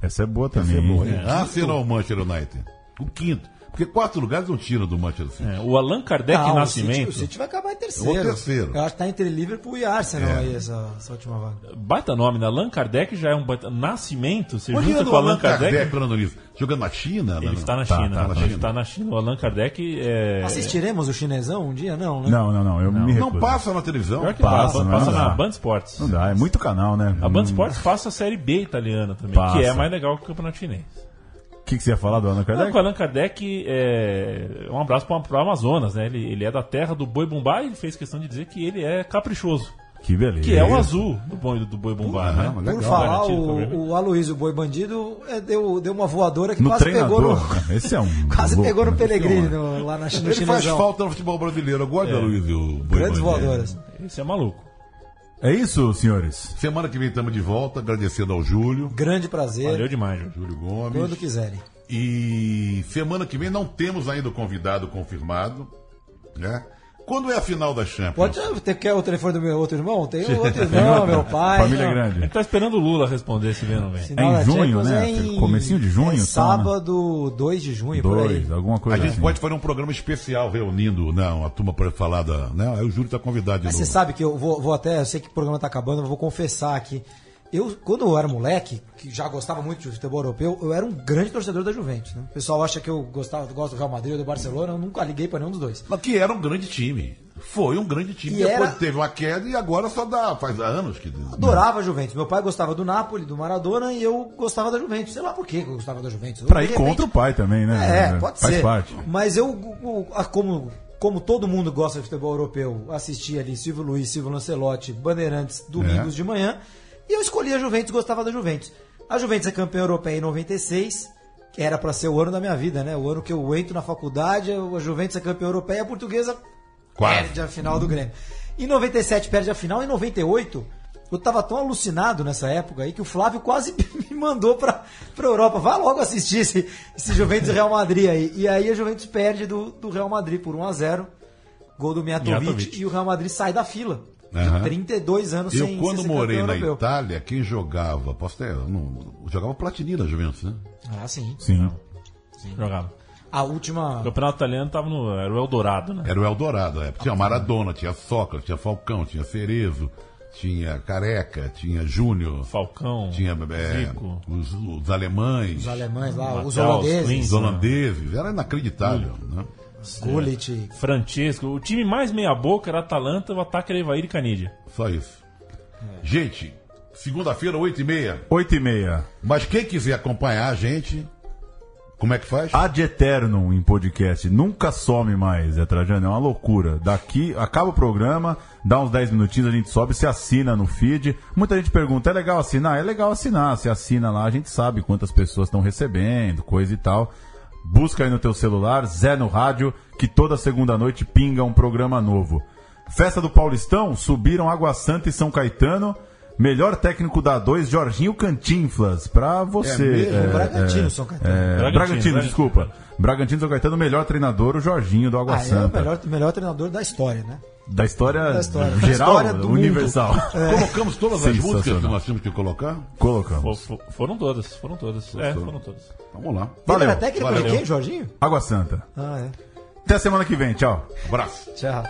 Essa é boa também. É bom, hein? hein? Arsenal ou Manchester United? O quinto. Porque quatro lugares não tiram do Manchester City. É, o Allan Kardec Não, o Nascimento. City, o City vai acabar em terceiro. Ou terceiro. Eu acho que tá entre Liverpool e Arsenal É. aí essa, essa última vaga. Baita nome, né? Allan Kardec já é um baita... Nascimento, você Onde junta com o o Allan Kardec. nisso? Jogando na China? Ele Não, está na Tá, China. tá na ele está na China. O Allan Kardec é. Assistiremos o chinesão um dia? Não, né? Não, não, não, eu me Não passa na televisão. Pior que Passa, passa, não passa dá. na Band Sports. Não dá, é muito canal, né? A Band Hum, Sports passa a Série B italiana também, Passa. que é mais legal que o Campeonato Chinês. O que, que você ia falar do Allan Não, Kardec? o Allan Kardec é um abraço para o Amazonas, né? Ele, ele é da terra do boi bumbá e ele fez questão de dizer que ele é caprichoso. Que beleza. Que é o azul do boi, do boi bumbá, né? mas Por legal. falar, Garantido, problema. o, o Aloysio Boi Bandido é, deu, deu uma voadora que No quase treinador. pegou no, Esse é um. quase louco, pegou no né? Pellegrini no- lá na, no Ele faz falta no futebol brasileiro. Eu gosto É. e o Boi Grandes Bandido. voadoras. Esse é maluco. É isso, senhores. Semana que vem estamos de volta, agradecendo ao Júlio, Grande prazer. Valeu demais, Júlio. Júlio Gomes. Quando quiserem. E semana que vem não temos ainda o convidado confirmado, né? Quando é a final da Champions? Pode ter, quer o telefone do meu outro irmão? Tem outro irmão, meu pai. Família A grande. gente tá esperando o Lula responder se vem ou não vem. Sinal É em junho, Champions né? é em- Comecinho de junho, é só, né? sábado, 2 de junho, por aí. Dois, alguma A coisa gente assim. pode fazer um programa especial reunindo não, a turma para falar da. Né? Aí o Júlio está convidado de Mas você novo. sabe que eu vou, vou até, eu sei que o programa tá acabando, eu vou confessar aqui. Eu, quando eu era moleque, que já gostava muito de futebol europeu, eu era um grande torcedor da Juventus. Né? O pessoal acha que eu gostava, gosto do Real Madrid ou do Barcelona, eu nunca liguei para nenhum dos dois. Mas que era um grande time. Foi um grande time. E Depois era- teve uma queda e agora só dá. Faz anos que. Adorava a Juventus. Meu pai gostava do Napoli, do Maradona, e eu gostava da Juventus. Sei lá por que eu gostava da Juventus. Pra ir repente- contra o pai também, né? É, pode Faz ser. parte. Mas eu, como, como todo mundo gosta de futebol europeu, assisti ali Silvio Luiz, Silvio Lancelotti, Bandeirantes, domingos É. de manhã, e eu escolhi a Juventus, gostava da Juventus. A Juventus é campeã europeia em 96, que era para ser o ano da minha vida, né? O ano que eu entro na faculdade, a Juventus é campeã europeia, a portuguesa Quase. perde a final do Grêmio. Em 97 perde a final, em 98 eu tava tão alucinado nessa época aí que o Flávio quase me mandou pra, pra Europa. Vá logo assistir esse, esse Juventus Real Madrid aí. E aí a Juventus perde do, do Real Madrid por 1 a 0 Gol do Mijatovic, Mijatovic. e o Real Madrid sai da fila. De 32 anos Eu, sem quando sem ser morei na europeu. Itália, quem jogava. Posso ter. Não, jogava Platini na Juventus, né? Ah, sim. Sim. Jogava. A O última. campeonato italiano tava no. Era o Eldorado, né? Era o Eldorado. É. Tinha Maradona, tinha Sócrates, tinha Falcão, tinha Cerezo, tinha Careca, tinha Júnior, Falcão, tinha é, os, os alemães, Os alemães lá, os holandeses. Os holandeses. Era inacreditável, né? Gullit. Francesco. O time mais meia-boca era Atalanta, o ataque era Evair e Canidia. Só isso. Gente, Segunda-feira, 8h30. 8 e meia. Mas quem quiser acompanhar a gente, como é que faz? Ad eternum em podcast. Nunca some mais, Zé Trajano. É uma loucura. Daqui, acaba o programa, dá uns 10 minutinhos, a gente sobe, se assina no feed. Muita gente pergunta, é legal assinar? É legal assinar. Se assina lá, a gente sabe quantas pessoas estão recebendo, coisa e tal. Busca aí no teu celular, Zé no rádio, que toda segunda noite pinga um programa novo. Festa do Paulistão, subiram Água Santa e São Caetano. Melhor técnico da 2, Jorginho Cantinflas, pra você. mesmo? É, Bragantino, é, São Caetano. é, Bragantino, Bragantino, Bragantino. desculpa. Bragantino São Caetano, melhor treinador, o Jorginho do Água Ah, é o Santa. melhor, melhor treinador da história, né? Da história, Da história, da geral, história do universal. Colocamos todas as músicas que nós tínhamos que colocar? Colocamos. fo- Foram todas, foram todas. É, foram todas. Vamos lá. Valeu. Ele era técnico Valeu. de quem, Jorginho? Água Santa. Ah, é. Até semana que vem, tchau. Abraço. Tchau.